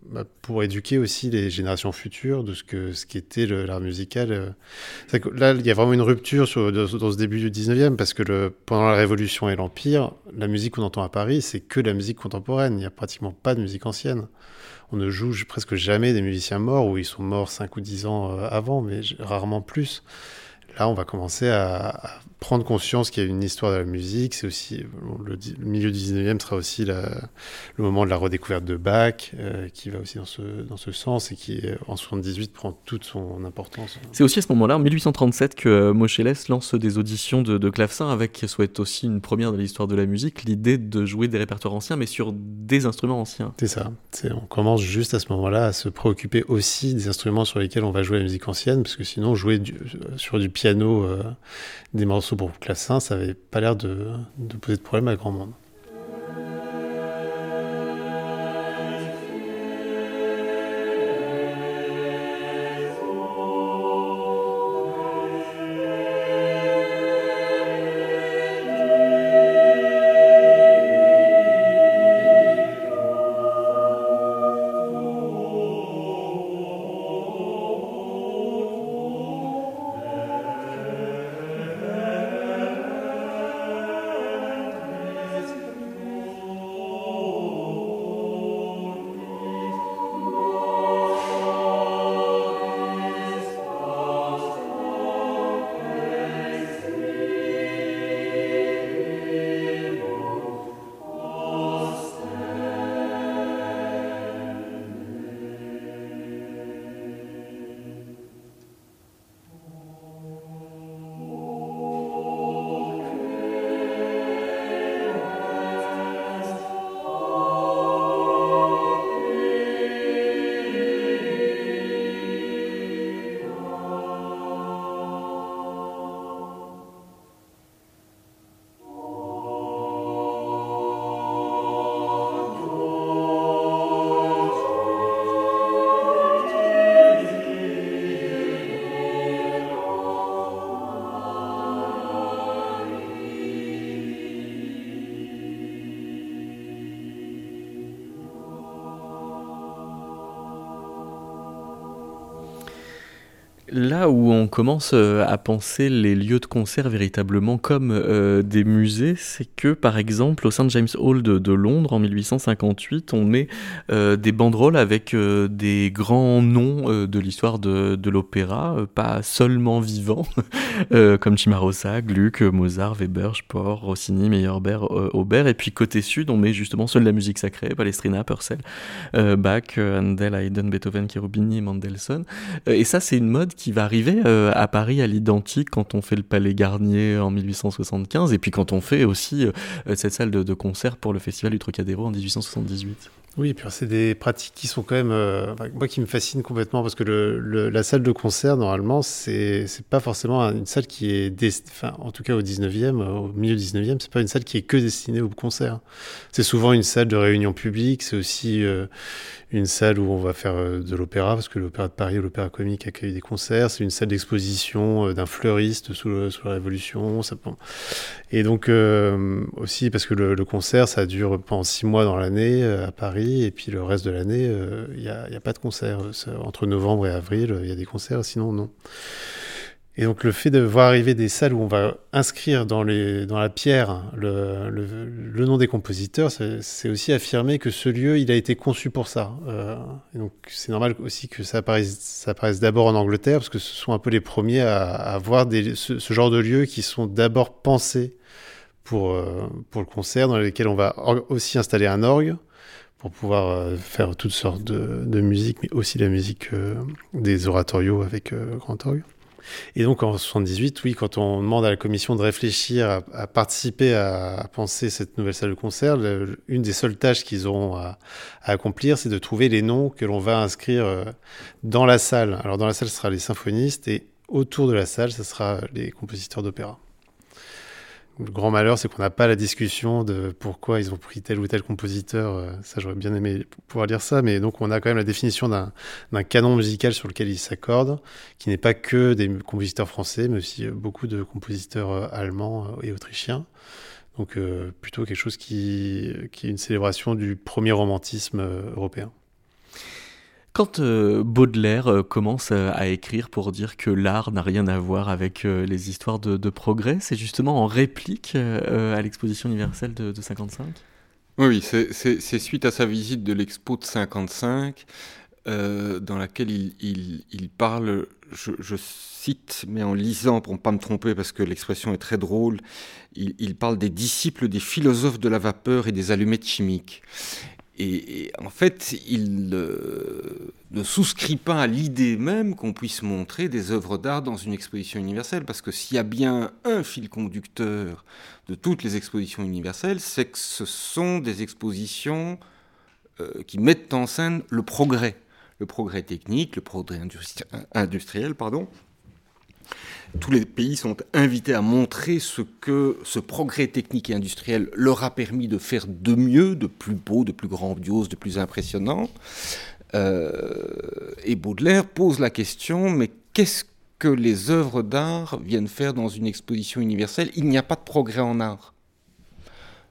bah, pour éduquer aussi les générations futures de ce que ce qu'était l'art musical. là, il y a vraiment une rupture dans, ce début du XIXe parce que pendant la Révolution et l'Empire, la musique qu'on entend à Paris, c'est que la musique contemporaine. Il n'y a pratiquement pas de musique ancienne on ne joue presque jamais des musiciens morts ou ils sont morts 5 ou 10 ans euh, avant, mais rarement plus. Là, on va commencer à, prendre conscience qu'il y a une histoire de la musique. C'est aussi le, milieu du 19e sera aussi le moment de la redécouverte de Bach, euh, qui va aussi dans ce, dans ce sens et qui, en 78, prend toute son importance. C'est aussi à ce moment-là, en 1837, que euh, Moscheles lance des auditions de, de clavecin avec, soit aussi une première dans l'histoire de la musique, l'idée de jouer des répertoires anciens, mais sur des instruments anciens. C'est ça. On commence juste à ce moment-là à se préoccuper aussi des instruments sur lesquels on va jouer la musique ancienne, parce que sinon, jouer sur du piano des morceaux pour clavecin, ça n'avait pas l'air de poser de problème à grand monde. Là où on commence euh, à penser les lieux de concert véritablement comme euh, des musées, c'est que par exemple au St James Hall de, Londres en 1858, on met euh, des banderoles avec des grands noms de l'histoire de, l'opéra, pas seulement vivants, comme Cimarosa, Gluck, Mozart, Weber, Spohr, Rossini, Meyerbeer, Aubert, et puis côté sud, on met justement seule la musique sacrée, Palestrina, Purcell, Bach, Handel, Haydn, Beethoven, Cherubini, Mendelssohn. et ça, c'est une mode qui qui va arriver euh, à Paris à l'identique quand on fait le Palais Garnier en 1875 et puis quand on fait aussi euh, cette salle de, concert pour le Festival du Trocadéro en 1878. Oui, et puis c'est des pratiques qui sont quand même, euh, moi qui me fascinent complètement parce que la salle de concert, normalement, c'est pas forcément une salle qui est, enfin, en tout cas au 19e, au milieu du 19e, c'est pas une salle qui est que destinée au concert. C'est souvent une salle de réunion publique, c'est aussi une salle où on va faire euh, de l'opéra parce que l'Opéra de Paris l'Opéra Comique accueille des concerts, c'est une salle d'exposition d'un fleuriste sous, la Révolution. Et donc aussi parce que le, le, concert, ça dure pendant six mois dans l'année à Paris et puis le reste de l'année, il euh, n'y a, a, pas de concert. Entre novembre et avril, il y a des concerts, sinon non. Et donc le fait de voir arriver des salles où on va inscrire dans, les, dans la pierre le, le, nom des compositeurs, c'est aussi affirmer que ce lieu, il a été conçu pour ça. Euh, et donc c'est normal aussi que ça apparaisse, ça apparaisse d'abord en Angleterre, parce que ce sont un peu les premiers à, à voir des, ce, genre de lieux qui sont d'abord pensés pour, euh, pour le concert, dans lesquels on va aussi installer un orgue, pour pouvoir euh, faire toutes sortes de, musique, mais aussi la musique euh, des oratorios avec grand orgue. Et donc en 78, oui, quand on demande à la commission de réfléchir à, participer à, penser cette nouvelle salle de concert, une des seules tâches qu'ils auront à, à accomplir, c'est de trouver les noms que l'on va inscrire dans la salle. Alors dans la salle, ce sera les symphonistes et autour de la salle, ce sera les compositeurs d'opéra. Le grand malheur, c'est qu'on n'a pas la discussion de pourquoi ils ont pris tel ou tel compositeur. Euh, ça, j'aurais bien aimé pouvoir dire ça, mais donc on a quand même la définition d'un canon musical sur lequel ils s'accordent, qui n'est pas que des compositeurs français, mais aussi euh, beaucoup de compositeurs euh, allemands et autrichiens. Donc plutôt quelque chose qui, qui est une célébration du premier romantisme européen. Quand euh, Baudelaire euh, commence euh, à écrire pour dire que l'art n'a rien à voir avec les histoires de, progrès, c'est justement en réplique à l'exposition universelle de, de 55 Oui, c'est suite à sa visite de l'expo de 55 dans laquelle il, parle, je, cite, mais en lisant pour ne pas me tromper parce que l'expression est très drôle, il, parle des disciples des philosophes de la vapeur et des allumettes chimiques. Et, en fait, il ne souscrit pas à l'idée même qu'on puisse montrer des œuvres d'art dans une exposition universelle, parce que s'il y a bien un fil conducteur de toutes les expositions universelles, c'est que ce sont des expositions euh, qui mettent en scène le progrès, le progrès technique, le progrès industriel, pardon, tous les pays sont invités à montrer ce que ce progrès technique et industriel leur a permis de faire de mieux, de plus beau, de plus grandiose, de plus impressionnant. Euh, et Baudelaire pose la question, mais qu'est-ce que les œuvres d'art viennent faire dans une exposition universelle? Il n'y a pas de progrès en art.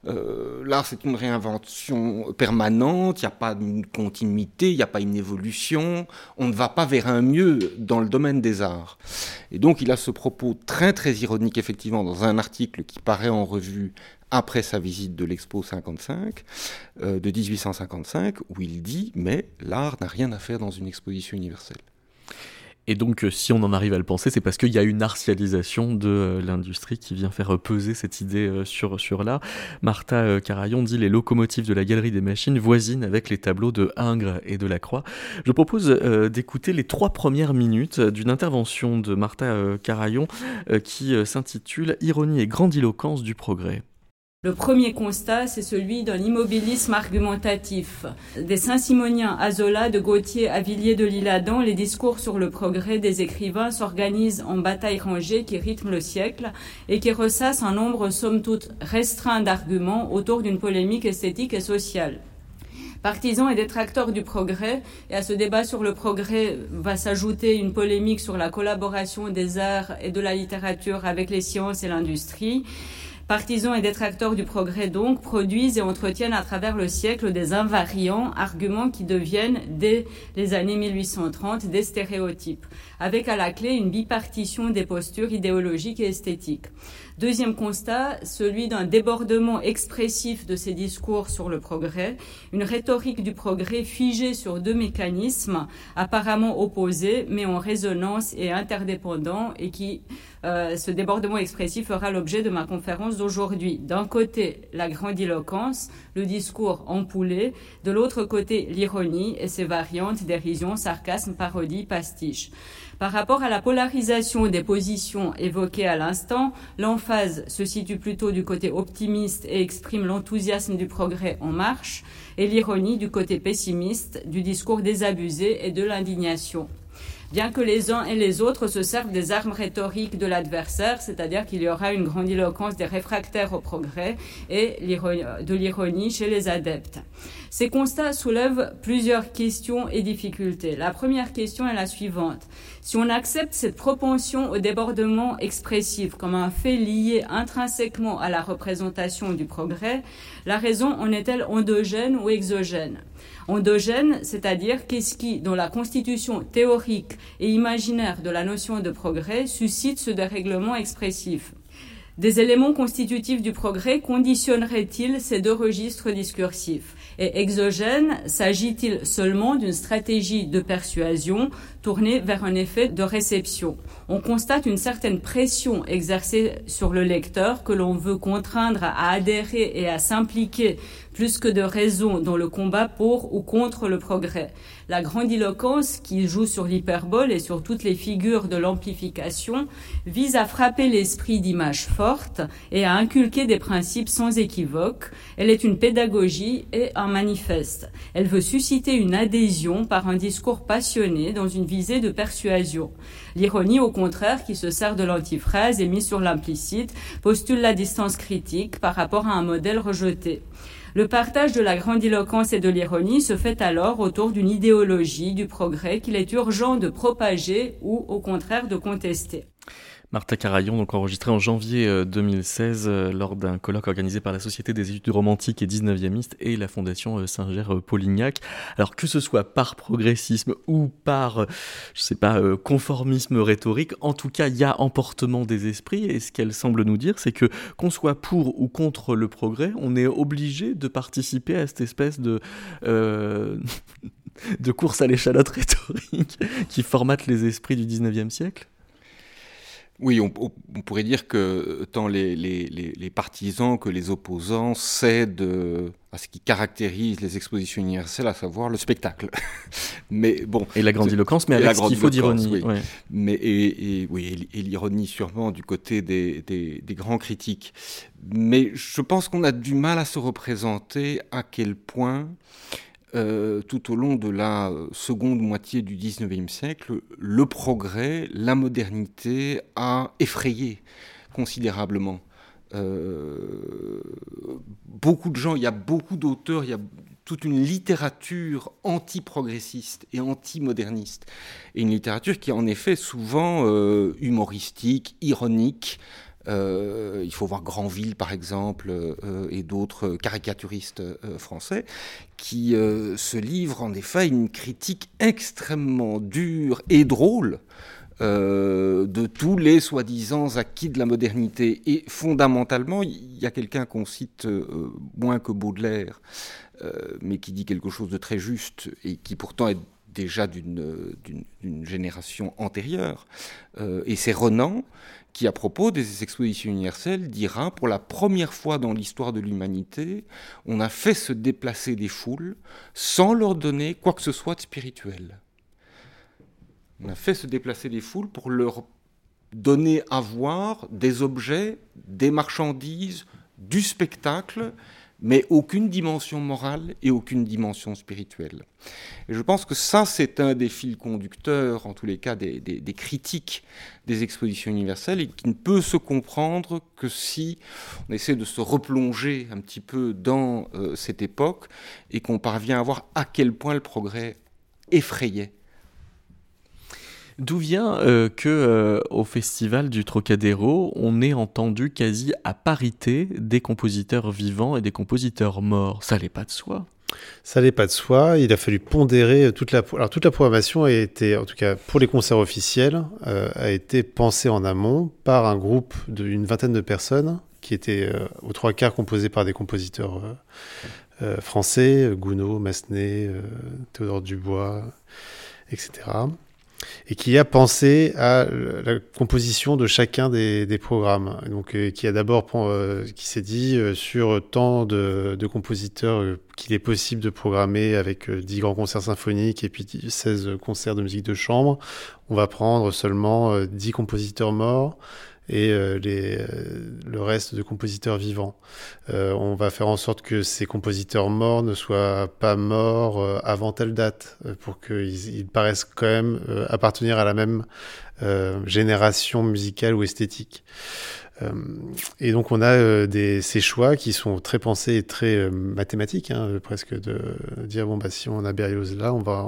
Euh, l'art, c'est une réinvention permanente, il n'y a pas une continuité, il n'y a pas une évolution, on ne va pas vers un mieux dans le domaine des arts. Et donc, il a ce propos très, très ironique, effectivement, dans un article qui paraît en revue après sa visite de l'Expo 55, euh, de 1855, où il dit Mais l'art n'a rien à faire dans une exposition universelle. Et donc, euh, si on en arrive à le penser, c'est parce qu'il y a une artialisation de euh, l'industrie qui vient faire peser cette idée euh, sur, sur l'art. Martha Carayon dit les locomotives de la galerie des machines voisinent avec les tableaux de Ingres et de Lacroix. Je propose d'écouter les trois premières minutes d'une intervention de Martha Carayon qui s'intitule Ironie et grandiloquence du progrès. Le premier constat, c'est celui d'un immobilisme argumentatif. Des Saint-Simoniens à Zola, de Gautier à Villiers de l'Isle-Adam, les discours sur le progrès des écrivains s'organisent en bataille rangée qui rythme le siècle et qui ressasse un nombre somme toute restreint d'arguments autour d'une polémique esthétique et sociale partisans et détracteurs du progrès. Et à ce débat sur le progrès va s'ajouter une polémique sur la collaboration des arts et de la littérature avec les sciences et l'industrie. Partisans et détracteurs du progrès donc produisent et entretiennent à travers le siècle des invariants arguments qui deviennent dès les années 1830 des stéréotypes, avec à la clé une bipartition des postures idéologiques et esthétiques. Deuxième constat, celui d'un débordement expressif de ces discours sur le progrès, une rhétorique du progrès figée sur deux mécanismes apparemment opposés mais en résonance et interdépendants et qui, euh, ce débordement expressif fera l'objet de ma conférence d'aujourd'hui. D'un côté, la grandiloquence, le discours empoulé, de l'autre côté, l'ironie et ses variantes, dérision, sarcasme, parodie, pastiche. Par rapport à la polarisation des positions évoquées à l'instant, l'emphase se situe plutôt du côté optimiste et exprime l'enthousiasme du progrès en marche, et l'ironie du côté pessimiste, du discours désabusé et de l'indignation bien que les uns et les autres se servent des armes rhétoriques de l'adversaire, c'est-à-dire qu'il y aura une grandiloquence des réfractaires au progrès et de l'ironie chez les adeptes. Ces constats soulèvent plusieurs questions et difficultés. La première question est la suivante. Si on accepte cette propension au débordement expressif comme un fait lié intrinsèquement à la représentation du progrès, la raison en est-elle endogène ou exogène? Endogène, c'est-à-dire qu'est-ce qui, dans la constitution théorique et imaginaire de la notion de progrès, suscite ce dérèglement expressif. Des éléments constitutifs du progrès conditionneraient-ils ces deux registres discursifs? Et exogène, s'agit-il seulement d'une stratégie de persuasion tournée vers un effet de réception? On constate une certaine pression exercée sur le lecteur que l'on veut contraindre à adhérer et à s'impliquer plus que de raison dans le combat pour ou contre le progrès. La grandiloquence, qui joue sur l'hyperbole et sur toutes les figures de l'amplification, vise à frapper l'esprit d'images fortes et à inculquer des principes sans équivoque. Elle est une pédagogie et un manifeste. Elle veut susciter une adhésion par un discours passionné dans une visée de persuasion. L'ironie, au contraire, qui se sert de l'antiphrase et mise sur l'implicite, postule la distance critique par rapport à un modèle rejeté. Le partage de la grandiloquence et de l'ironie se fait alors autour d'une idéologie du progrès qu'il est urgent de propager ou au contraire de contester. Martha Carayon, donc enregistrée en janvier 2016 euh, euh, lors d'un colloque organisé par la Société des études romantiques et 19e et la Fondation euh, Saint-Ger-Polignac. Alors que ce soit par progressisme ou par, je sais pas, conformisme rhétorique, en tout cas, il y a emportement des esprits et ce qu'elle semble nous dire, c'est que qu'on soit pour ou contre le progrès, on est obligé de participer à cette espèce de de course à l'échalote rhétorique qui formate les esprits du 19e siècle oui, on, pourrait dire que tant les, les, partisans que les opposants cèdent à ce qui caractérise les expositions universelles, à savoir le spectacle. mais bon. Et la grandiloquence, mais avec ce qu'il faut d'ironie. Mais et, oui, et, l'ironie sûrement du côté des, des, grands critiques. Mais je pense qu'on a du mal à se représenter à quel point euh, tout au long de la seconde moitié du XIXe siècle, le progrès, la modernité a effrayé considérablement. Euh, beaucoup de gens, il y a beaucoup d'auteurs, il y a toute une littérature anti-progressiste et anti-moderniste. Et une littérature qui est en effet souvent euh, humoristique, ironique, euh, il faut voir Granville, par exemple, euh, et d'autres caricaturistes euh, français, qui se livrent en effet une critique extrêmement dure et drôle de tous les soi-disant acquis de la modernité. Et fondamentalement, il y a quelqu'un qu'on cite moins que Baudelaire, mais qui dit quelque chose de très juste et qui pourtant est déjà d'une génération antérieure. et c'est Renan qui, à propos des expositions universelles, dira pour la première fois dans l'histoire de l'humanité, on a fait se déplacer des foules sans leur donner quoi que ce soit de spirituel. On a fait se déplacer des foules pour leur donner à voir des objets, des marchandises, du spectacle, mais aucune dimension morale et aucune dimension spirituelle. Et je pense que ça, c'est un des fils conducteurs, en tous les cas, des, critiques des expositions universelles, et qui ne peut se comprendre que si on essaie de se replonger un petit peu dans euh, cette époque, et qu'on parvient à voir à quel point le progrès effrayait D'où vient euh, que euh, au festival du Trocadéro, on ait entendu quasi à parité des compositeurs vivants et des compositeurs morts? Ça n'allait pas de soi. Ça n'allait pas de soi. Il a fallu pondérer toute la. Alors toute la programmation a été, en tout cas pour les concerts officiels, euh, a été pensée en amont par un groupe d'une vingtaine de personnes qui étaient aux trois quarts composés par des compositeurs français, Gounod, Massenet, Théodore Dubois, etc et qui a pensé à la composition de chacun des, programmes. Donc, euh, qui a d'abord, euh, qui s'est dit euh, sur tant de, de compositeurs qu'il est possible de programmer avec 10 grands concerts symphoniques et puis 16 concerts de musique de chambre, on va prendre seulement 10 compositeurs morts et euh, les, euh, le reste de compositeurs vivants. Euh, on va faire en sorte que ces compositeurs morts ne soient pas morts avant telle date, pour qu'ils ils paraissent quand même appartenir à la même génération musicale ou esthétique. Euh, et donc on a euh, ces choix qui sont très pensés et très euh, mathématiques, hein, presque de dire bon bah si on a Berlioz là, on va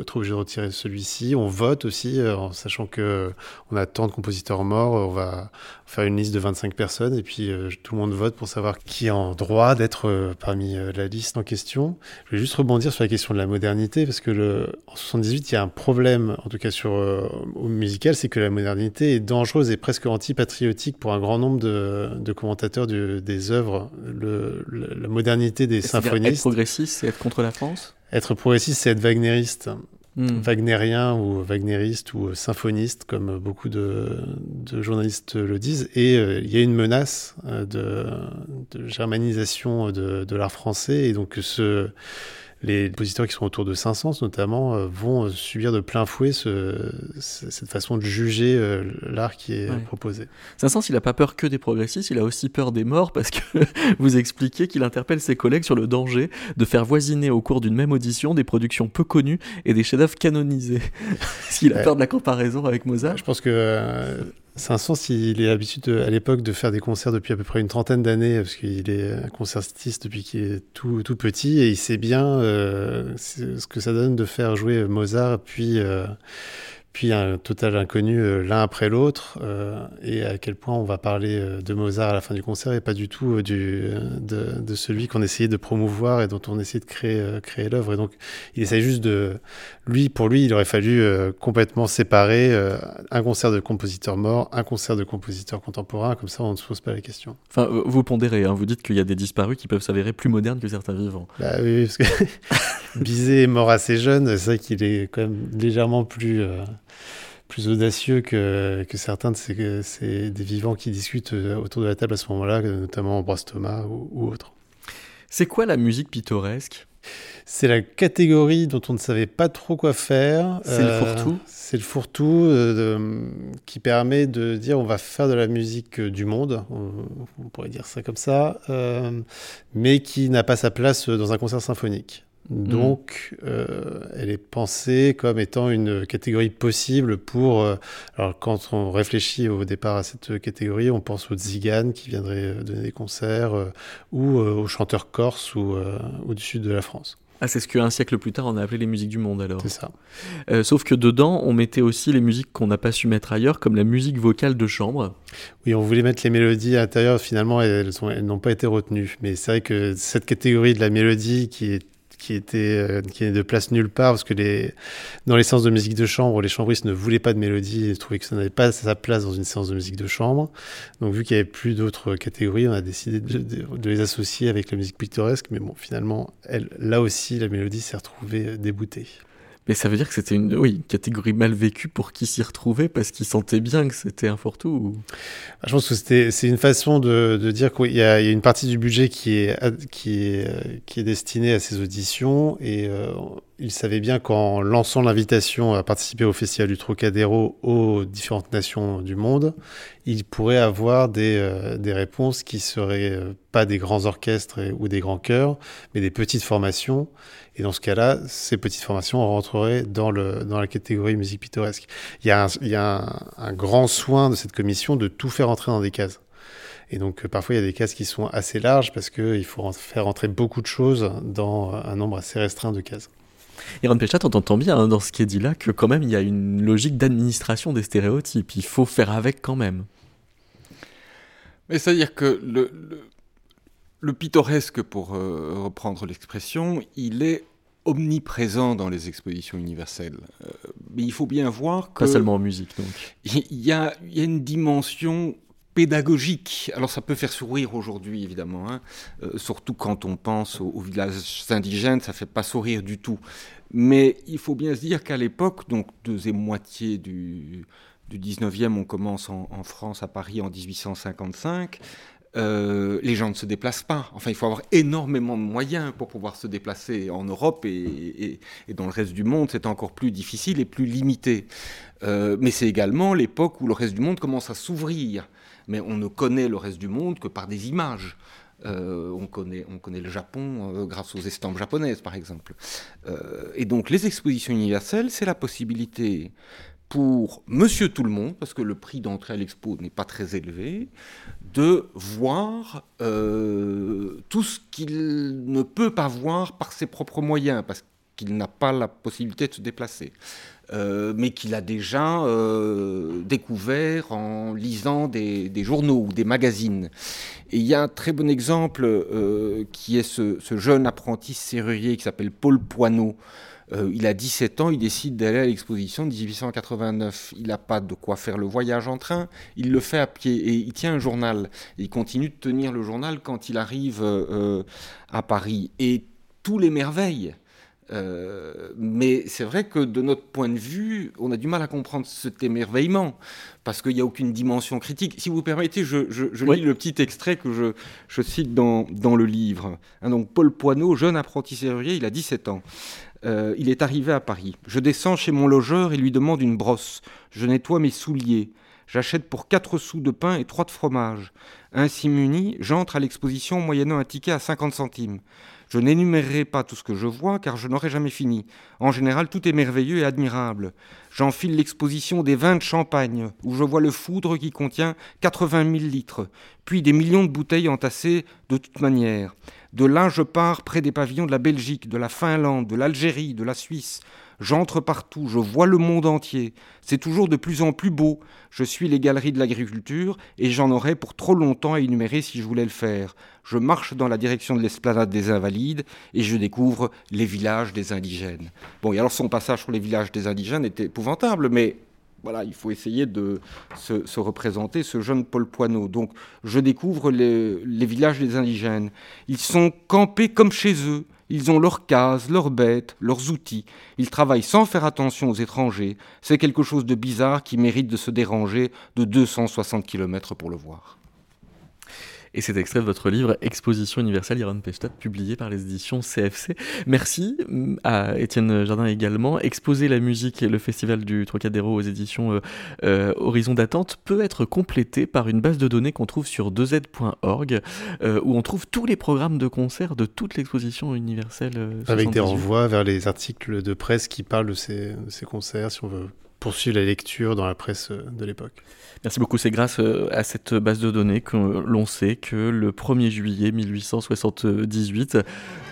être obligé de retirer celui-ci. On vote aussi en sachant que on a tant de compositeurs morts, on va faire une liste de 25 personnes et puis tout le monde vote pour savoir qui est en droit d'être parmi la liste en question. Je vais juste rebondir sur la question de la modernité parce que le, en 78 il y a un problème, en tout cas sur au musical, c'est que la modernité est dangereuse et presque anti-patriotique pour un grand nombre de, commentateurs des œuvres. Le, la modernité des symphonistes. Être progressiste, c'est être contre la France? Être progressiste, c'est être wagnériste. Hmm. Wagnérien ou wagnériste ou symphoniste, comme beaucoup de, journalistes le disent. Et euh, il y a une menace euh, de, de germanisation de, de l'art français. Et donc ce les compositeurs qui sont autour de Saint-Saëns notamment euh, vont subir de plein fouet cette façon de juger euh, l'art qui est proposé. Saint-Saëns, il n'a pas peur que des progressistes, il a aussi peur des morts parce que vous expliquez qu'il interpelle ses collègues sur le danger de faire voisiner au cours d'une même audition des productions peu connues et des chefs-d'œuvre canonisés. S'il a peur de la comparaison avec Mozart. Je pense que euh, Saint-Saëns, il est l'habitude à l'époque de faire des concerts depuis à peu près une trentaine d'années, parce qu'il est concertiste depuis qu'il est tout, tout petit, et il sait bien euh, ce que ça donne de faire jouer Mozart, puis, euh, puis un total inconnu euh, l'un après l'autre, et à quel point on va parler de Mozart à la fin du concert et pas du tout de, de, celui qu'on essayait de promouvoir et dont on essayait de créer, créer l'œuvre. Et donc, il essaie juste de. Lui, pour lui, il aurait fallu complètement séparer un concert de compositeurs morts, un concert de compositeurs contemporains, comme ça on ne se pose pas la question. Enfin, vous pondérez, hein, vous dites qu'il y a des disparus qui peuvent s'avérer plus modernes que certains vivants. Bah oui, parce que Bizet est mort assez jeune, c'est vrai qu'il est quand même légèrement plus plus audacieux que, que certains de ces, ces, des vivants qui discutent euh, autour de la table à ce moment-là, notamment Ambroise Thomas ou, ou autres. C'est quoi la musique pittoresque? C'est la catégorie dont on ne savait pas trop quoi faire. C'est le euh, fourre-tout C'est le fourre-tout euh, qui permet de dire on va faire de la musique du monde, on, on pourrait dire ça comme ça, euh, mais qui n'a pas sa place dans un concert symphonique. Mm. Donc, euh, elle est pensée comme étant une catégorie possible pour. Euh, alors, quand on réfléchit au départ à cette catégorie, on pense aux tziganes qui viendraient euh, donner des concerts euh, ou aux chanteurs corses ou, ou, du sud de la France. Ah, c'est ce qu'un siècle plus tard on a appelé les musiques du monde alors. C'est ça. sauf que dedans, on mettait aussi les musiques qu'on n'a pas su mettre ailleurs, comme la musique vocale de chambre. Oui, on voulait mettre les mélodies à l'intérieur, finalement elles n'ont pas été retenues. Mais c'est vrai que cette catégorie de la mélodie qui est qui était euh, qui de place nulle part parce que dans les séances de musique de chambre les chambristes ne voulaient pas de mélodie et trouvaient que ça n'avait pas sa place dans une séance de musique de chambre. Donc vu qu'il y avait plus d'autres catégories on a décidé de, les associer avec la musique picturesque mais bon finalement là aussi la mélodie s'est retrouvée déboutée mais ça veut dire que c'était une oui, catégorie mal vécue pour qui s'y retrouvait parce qu'il sentait bien que c'était un fourre-tout ou... Ah, je pense que c'était, c'est une façon de, de dire qu'il y, y, a une partie du budget qui est, qui est, qui est destinée à ces auditions et euh, il savait bien qu'en lançant l'invitation à participer au Festival du Trocadéro aux différentes nations du monde, il pourrait avoir des, euh, des réponses qui seraient euh, pas des grands orchestres ou des grands chœurs, mais des petites formations et dans ce cas-là, ces petites formations rentreraient dans, le, dans la catégorie musique pittoresque. Il y a, un, il y a un, un grand soin de cette commission de tout faire entrer dans des cases. Et donc, euh, parfois, il y a des cases qui sont assez larges parce qu'il faut faire entrer beaucoup de choses dans un nombre assez restreint de cases. Iran Péchat, on entend bien hein, dans ce qui est dit là que quand même il y a une logique d'administration des stéréotypes. Il faut faire avec quand même. Mais c'est-à-dire que le, le, le pittoresque, pour euh, reprendre l'expression, il est omniprésent dans les expositions universelles. Euh, mais il faut bien voir que... Pas seulement en musique, donc. Il y, a, y a une dimension pédagogique. Alors ça peut faire sourire aujourd'hui, évidemment, hein. euh, surtout quand on pense aux, villages indigènes, ça fait pas sourire du tout. Mais il faut bien se dire qu'à l'époque, donc deuxième moitié du, du 19e, on commence en, France, à Paris, en 1855, euh, les gens ne se déplacent pas. Enfin, il faut avoir énormément de moyens pour pouvoir se déplacer en Europe et dans le reste du monde, c'est encore plus difficile et plus limité. Euh, mais c'est également l'époque où le reste du monde commence à s'ouvrir. Mais on ne connaît le reste du monde que par des images. Euh, on, connaît, on connaît le Japon euh, grâce aux estampes japonaises, par exemple. Euh, et donc, les expositions universelles, c'est la possibilité pour monsieur tout le monde, parce que le prix d'entrée à l'expo n'est pas très élevé, de voir tout ce qu'il ne peut pas voir par ses propres moyens, parce qu'il n'a pas la possibilité de se déplacer, euh, mais qu'il a déjà euh, découvert en lisant des, journaux ou des magazines. Et il y a un très bon exemple euh, qui est ce, jeune apprenti serrurier qui s'appelle Paul Poineau, il a 17 ans, il décide d'aller à l'exposition de 1889. Il n'a pas de quoi faire le voyage en train, il le fait à pied et il tient un journal. il continue de tenir le journal quand il arrive à Paris. Et tous les merveilles. Euh, mais c'est vrai que de notre point de vue, on a du mal à comprendre cet émerveillement parce qu'il n'y a aucune dimension critique. Si vous permettez, je, je, je oui. lis le petit extrait que je, je cite dans, dans le livre. Hein, donc Paul Poineau, jeune apprenti serrurier, il a 17 ans. Euh, il est arrivé à Paris. Je descends chez mon logeur et lui demande une brosse. Je nettoie mes souliers. J'achète pour 4 sous de pain et 3 de fromage. Ainsi muni, j'entre à l'exposition moyennant un ticket à 50 centimes. Je n'énumérerai pas tout ce que je vois car je n'aurai jamais fini. En général, tout est merveilleux et admirable. J'enfile l'exposition des vins de champagne, où je vois le foudre qui contient 80 000 litres, puis des millions de bouteilles entassées de toute manière. De là, je pars près des pavillons de la Belgique, de la Finlande, de l'Algérie, de la Suisse. J'entre partout, je vois le monde entier. C'est toujours de plus en plus beau. Je suis les galeries de l'agriculture et j'en aurais pour trop longtemps à énumérer si je voulais le faire. Je marche dans la direction de l'esplanade des Invalides et je découvre les villages des indigènes. Bon, et alors son passage sur les villages des indigènes était épouvantable, mais voilà, il faut essayer de se, représenter ce jeune Paul Poineau. Donc, je découvre les, villages des indigènes. Ils sont campés comme chez eux. Ils ont leurs cases, leurs bêtes, leurs outils. Ils travaillent sans faire attention aux étrangers. C'est quelque chose de bizarre qui mérite de se déranger de 260 km pour le voir. Et c'est extrait de votre livre Exposition universelle Iron Pestad, publié par les éditions CFC. Merci mm, à Étienne Jardin également. Exposer la musique et le festival du Trocadéro aux éditions euh, euh, Horizon d'attente peut être complété par une base de données qu'on trouve sur 2z.org, euh, où on trouve tous les programmes de concerts de toute l'exposition universelle. Avec des renvois vers les articles de presse qui parlent de ces, de ces concerts, si on veut poursuivre la lecture dans la presse de l'époque. Merci beaucoup. C'est grâce euh, à cette base de données que l'on sait que le 1er juillet 1878,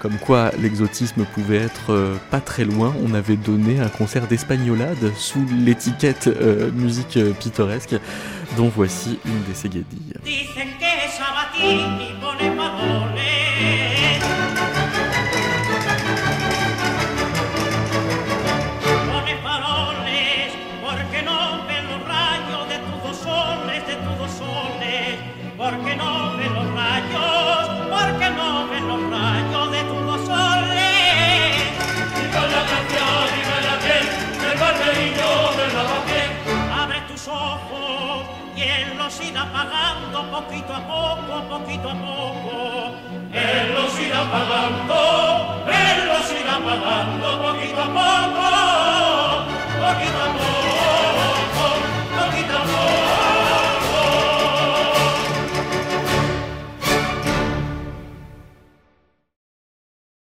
comme quoi l'exotisme pouvait être euh, pas très loin, on avait donné un concert d'espagnolade sous l'étiquette euh, musique pittoresque, dont voici une des los irá pagando poquito a poco, poquito a poco. Él los irá pagando, él los irá pagando poquito a poco, poquito a poco.